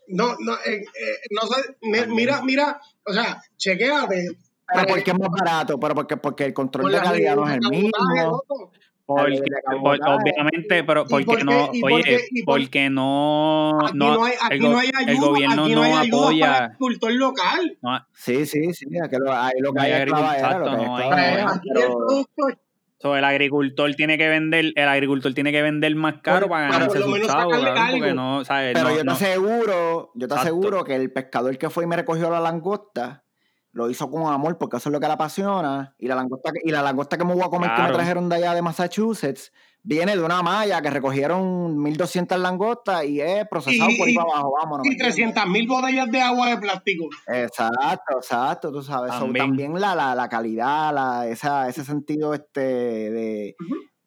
No, no, eh, eh, no sé, mi- mira, mira, o sea, chequéate. Pero porque es más barato, pero porque, porque el control por de calidad no es el mismo. Porque, cabotaje. obviamente, pero ¿Y porque por qué- no, oye, por- porque no, Aquí no, hay, aquí el, no hay el ayuda, gobierno aquí no, no hay ayuda para el apoya, agricultor local. no, Sí, sí, sí, que lo, ahí lo que No hay hay es clavadera, lo que hay hay- so, el agricultor tiene que vender, el agricultor tiene que vender más caro Por- para ganarse sacarle cabrón, porque no, ¿sabes? Pero no, yo te no. aseguro, yo te Exacto. aseguro que el pescador que fue y me recogió la langosta lo hizo con amor porque eso es lo que le apasiona y la langosta que, y la langosta que me voy a comer que me trajeron de allá de Massachusetts viene de una malla que recogieron 1200 langostas y es procesado Y- por ahí y- para abajo, vámonos. y ¿me entiendes? 300 mil botellas de agua de plástico. Exacto, exacto, tú sabes. So, También. También, la, la, la calidad, la, esa, ese sentido este de.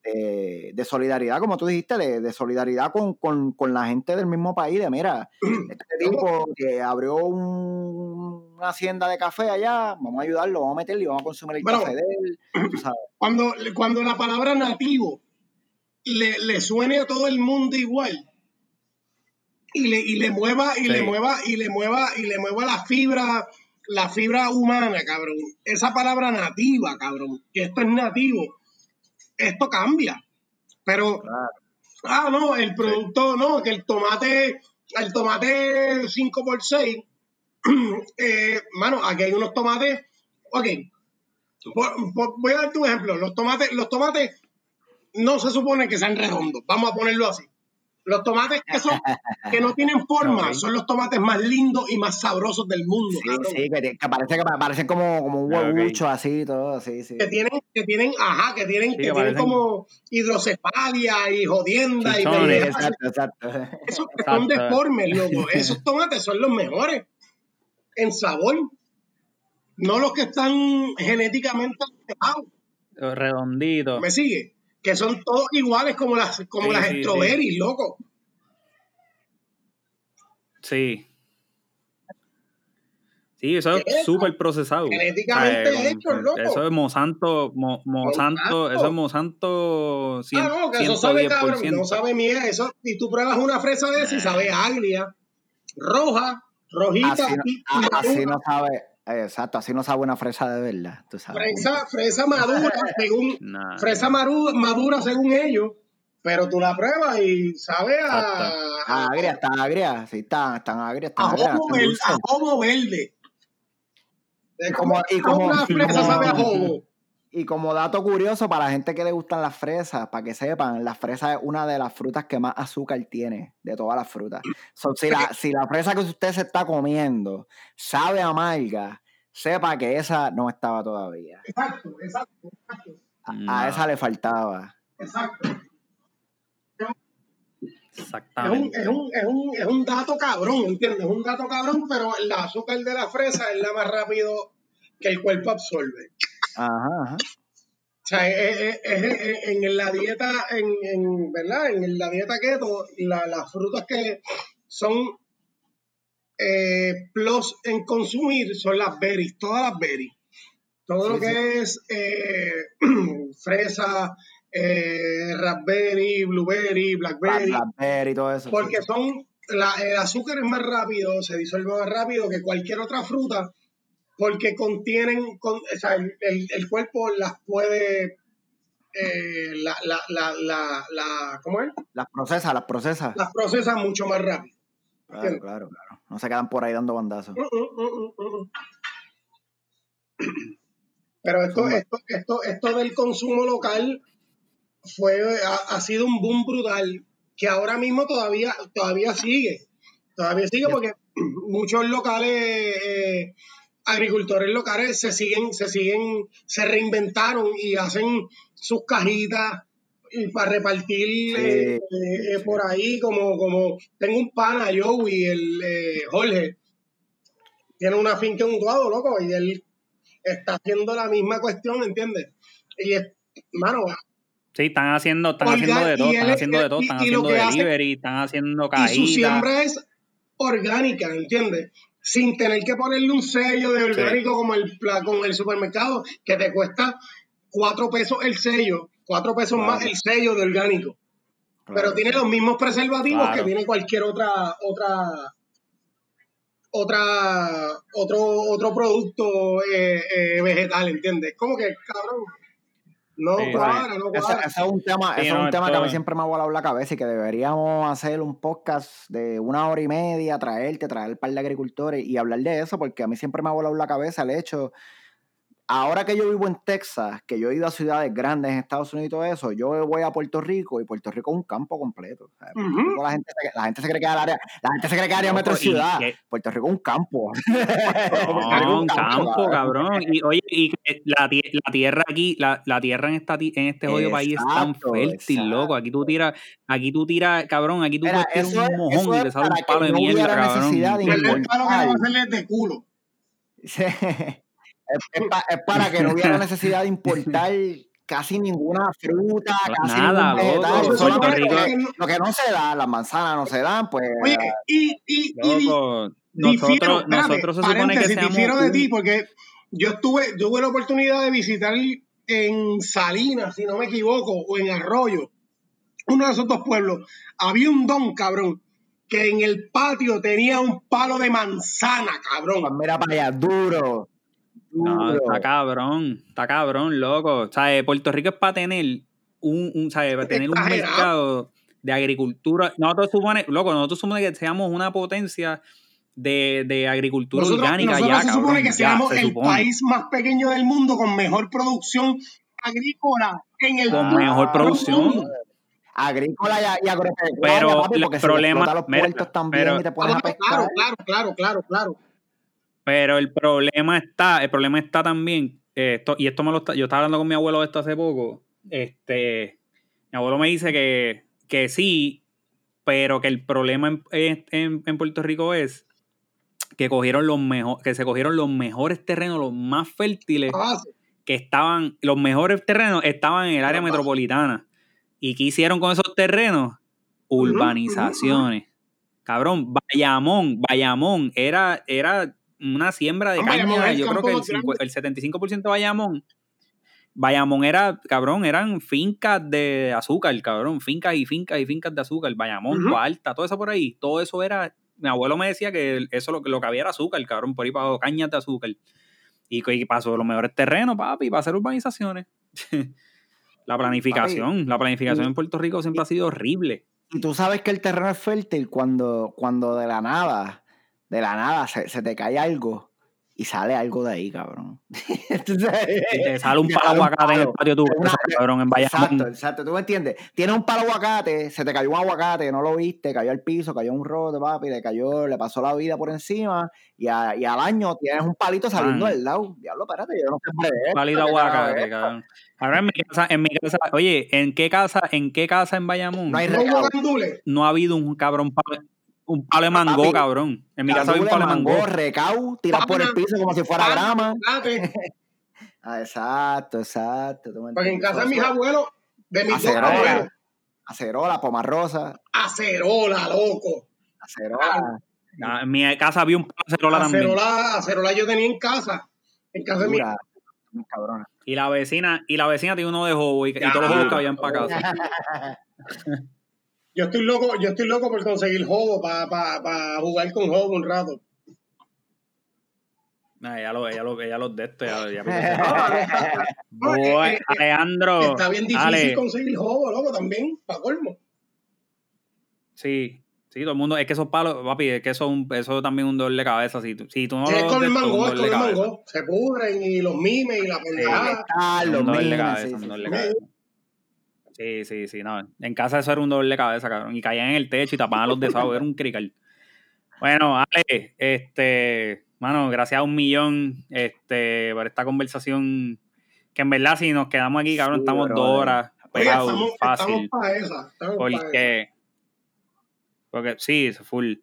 De, de solidaridad, como tú dijiste, de, de solidaridad con, con, con la gente del mismo país, de mira, este tipo que abrió un- una hacienda de café allá, vamos a ayudarlo, vamos a meterle y vamos a consumir el Bueno. café de él, sabes. Cuando, cuando la palabra nativo le, le suene a todo el mundo igual y le, y le mueva y le mueva y le mueva y le mueva la fibra la fibra humana cabrón esa palabra nativa cabrón que esto es nativo esto cambia pero ah no el producto no que el tomate el tomate 5x6 eh, mano aquí hay unos tomates ok por- por- voy a darte un ejemplo. Los tomates, los tomates no se supone que sean redondos. Vamos a ponerlo así. Los tomates que son, que no tienen forma, son los tomates más lindos y más sabrosos del mundo. Sí, cabrón. sí, que, te- que parece que parecen como, como un huevucho así, todo, sí, sí. Que tienen, que tienen, ajá, que tienen, Sí, que que tienen como hidrocefalia y jodienda y Chichones. pendejadas. Exacto, exacto. Esos que son deformes, loco. Esos tomates son los mejores en sabor. No los que están genéticamente alterados. redondito. ¿Me sigue? Que son todos iguales como las, como Sí, las sí, strawberries, loco. Sí. Sí, eso es súper procesado. Genéticamente sea, hecho, con- loco. Eso es Monsanto, mo- Monsanto, eso es Monsanto 100, ah, no, que eso sabe cabrón, 110%. no sabe miel. Eso, y tú pruebas una fresa de esa y sabe agria, roja, rojita, Así, y- así no sabe, exacto, así no sabe una fresa de verdad, tú sabes. fresa, fresa madura, según, Nah. fresa maru- madura según ellos, pero tú la pruebas y sabe a. Está agria, está agria, sí, están, están agrias, a, están están verde, dulces. a jobo verde. Es Y como- y como una fresa como- sabe a jobo. Y como dato curioso para la gente que le gustan las fresas, para que sepan, la fresa es una de las frutas que más azúcar tiene de todas las frutas. si, la, si la fresa que usted se está comiendo sabe amarga, sepa que esa no estaba todavía. Exacto, exacto, exacto. A, esa le faltaba. Exacto. Exactamente. Es un, es, un, es un dato cabrón, ¿entiendes? Es un dato cabrón, pero el azúcar de la fresa es la más rápido que el cuerpo absorbe. Ajá, O sea, en la dieta, en, ¿verdad? En la dieta keto, las frutas que son eh, plus en consumir son las berries, todas las berries. Todo lo que es eh, fresa, eh, raspberry, blueberry, blackberry. Blackberry, todo eso. Porque son, el azúcar es más rápido, se disuelve más rápido que cualquier otra fruta porque contienen, o sea, el, el, cuerpo las puede, eh, la, la, la, la, ¿cómo es? Las procesa, las procesa. Las procesa mucho más rápido. Claro, claro, claro. No se quedan por ahí dando bandazos. Uh, uh, uh, Pero esto, esto, esto, esto del consumo local fue, ha, sido un boom brutal que ahora mismo todavía, todavía sigue. Todavía sigue porque muchos locales eh, agricultores locales se siguen, se siguen, se reinventaron y hacen sus cajitas y para repartir eh, eh, por ahí, como, como tengo un pana, Joey, el eh, Jorge, tiene una finca en un lado, loco, y él está haciendo la misma cuestión, ¿entiendes? Y es, mano, Sí, están haciendo, están haciendo de todo, están haciendo de todo, están haciendo delivery, están haciendo cajitas. Y su siembra es orgánica, ¿entiendes? Sin tener que ponerle un sello de orgánico como el, con el supermercado, que te cuesta cuatro pesos el sello, cuatro pesos más el sello de orgánico. Pero tiene los mismos preservativos que tiene cualquier otra, otra, otra, otro, otro producto eh, eh, vegetal, ¿entiendes? Como que, cabrón, no cuadra, no cuadra. Ese, es un tema, es un tema que a mí siempre me ha volado la cabeza y que deberíamos hacer un podcast de una hora y media, traerte, traer un par de agricultores y hablar de eso, porque a mí siempre me ha volado la cabeza el hecho ahora que yo vivo en Texas, que yo he ido a ciudades grandes en Estados Unidos y todo eso, yo voy a Puerto Rico y Puerto Rico es un campo completo. la, gente, la, gente, se cree que es área, la gente se cree que es área metro ciudad. Puerto Rico es un campo. No, un campo, cabrón. Y oye, y la, la tierra aquí, la, la, tierra en esta en este jodido país es tan fértil, loco. Aquí tú tiras, aquí tú tiras, cabrón, aquí tú tiras un mojón y te sale un palo de mierda, cabrón. El palo que va a hacerle de culo. Es, para que no hubiera necesidad de importar casi ninguna fruta, casi nada, ningún vegetal. lo que no se da, las manzanas no se dan, pues. Oye, y, y, nosotros, nosotros se supone que seamos difiero de ti porque yo estuve, yo tuve la oportunidad de visitar en Salinas, si no me equivoco, o en Arroyo, uno de esos dos pueblos. Había un don, cabrón, que en el patio tenía un palo de manzana, cabrón. Pues mira para allá, duro. No, está cabrón, está cabrón, loco. O sea, eh, Puerto Rico es para tener un, un, Para tener un mercado de agricultura. Nosotros supone, loco, nosotros supone que seamos una potencia de, de agricultura orgánica nosotros ya, se supone que seamos el país más pequeño del mundo con mejor producción agrícola en el Con mejor producción. Agrícola y, agropecuaria, pero papi, porque el problema, los puertos también y te pones a pescar. Claro, claro, claro, claro, claro. Pero el problema está, el problema está también, esto, y esto me lo está, yo estaba hablando con mi abuelo de esto hace poco, este, mi abuelo me dice que, que sí, pero que el problema en, Puerto Rico es que cogieron los mejor, que se cogieron los mejores terrenos, los más fértiles, ah, que estaban, los mejores terrenos estaban en el área metropolitana. ¿Y qué hicieron con esos terrenos? Urbanizaciones. Cabrón, Bayamón, Bayamón era, era una siembra de caña, yo creo que el, el 75% de Bayamón. Bayamón era, cabrón, eran fincas de azúcar, cabrón, fincas y fincas y fincas de azúcar, Bayamón, Alta, todo eso por ahí, todo eso era, mi abuelo me decía que eso lo, lo que había era azúcar, cabrón, por ahí para cañas de azúcar. Y, y pasó los mejores terrenos, papi, para hacer urbanizaciones. la planificación, la planificación en Puerto Rico siempre ha sido horrible. Y tú sabes que el terreno es fértil cuando, cuando de la nada de la nada se, te cae algo y sale algo de ahí, cabrón. y te sale un palo aguacate en el patio casa, cabrón, en Bayamón. Exacto, exacto, tú me entiendes. Tienes un palo aguacate, se te cayó un aguacate, no lo viste, cayó al piso, cayó un roto, papi, le cayó, le pasó la vida por encima, y, a, y al año tienes un palito saliendo ah. del lado. Diablo, espérate, yo no sé Un palito aguacate, cabrón. Ahora en mi casa, en mi casa, oye, ¿en qué casa, en qué casa en Bayamón? No hay No ha habido un cabrón palo un palo de mango, cabrón. En mi casa hay un palo de mango. recau, tirado por el piso como si fuera grama. ah, exacto, exacto. Porque en casa de mis abuelos, de mis acerola, abuelos. Acerola, pomarrosa. Acerola, loco. Acerola. Ah, en mi casa había un palo de acerola, acerola también. Acerola yo tenía en casa. En casa de mi cabrona. Y la vecina, y la vecina tiene uno de jobo y, y todos los jobos que habían para casa. Yo estoy loco, yo estoy loco por conseguir juego para pa, jugar con juego un rato. Nah, ella, lo, ella, lo, ella los de esto, ya, ya Alejandro. Está bien difícil conseguir juego, loco, también, para colmo. Sí, sí, todo el mundo, es que esos palos, papi, es que eso, eso también es un dolor de cabeza. Si, si tú no sí, es con el mango, es con el mango. Se pudren y los mimes y la pendejada. Ah, los mimes. Sí, Sí, sí, sí, no. En casa eso era un doble cabeza, cabrón. Y caían en el techo y tapaban los desagües, era un crical. Bueno, Ale, este, mano, gracias a un millón, este, por esta conversación. Que en verdad, si nos quedamos aquí, cabrón, estamos dos horas pegados, fácil. Estamos para esa, estamos porque, porque sí, full.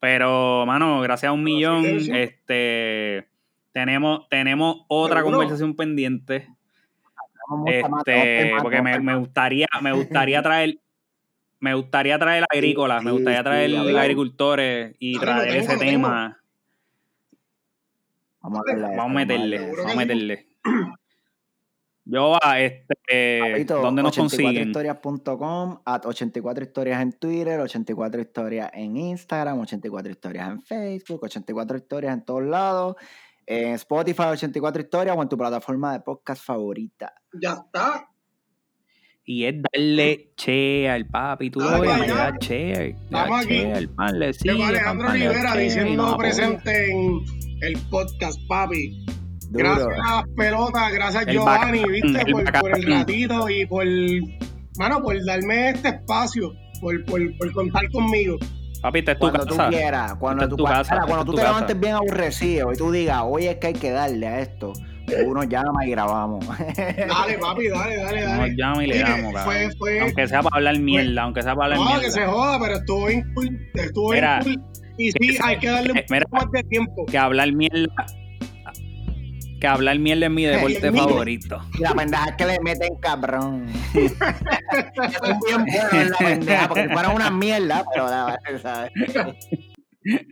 Pero, mano, gracias a un millón, este, tenemos, tenemos otra conversación pendiente. Este, porque me, me, gustaría, me gustaría traer, me gustaría traer agrícolas, me gustaría traer agricultores y traer ese tema. Vamos a, vamos a meterle, vamos a meterle. Yo a este, ¿dónde nos consiguen? 84historias.com, at 84 historias en Twitter, 84 historias en Instagram, 84 historias en Facebook, 84 historias en todos lados en Spotify 84 historias o en tu plataforma de podcast favorita. Ya está. Y es darle che al papi, tú lo ves, me da che, Estamos aquí. Che, pan le sigue, Alejandro Rivera diciendo presente en el podcast, papi. Gracias pelota, gracias Giovanni, viste, el por, por, el ratito y por, mano, por darme este espacio, por, por, por contar conmigo. Papi, te cuando tú quieras, cuando tú, casa, cuando tú te levantes bien aburrecido y tú digas, oye, es que hay que darle a esto, uno llama y grabamos. Dale, papi, dale, dale, dale. Uno llama y le damos, fue, fue, Aunque sea para hablar mierda, aunque sea para hablar mierda. No, que se joda, pero estuvo cool. Estuvo bien cool. Y sí, hay que darle un poco más de tiempo. Que hablar mierda que hablar mierda es mi deporte favorito. La pendeja es que le meten cabrón. es bien bueno la pendeja, porque fuera una mierda, pero la ¿sabes?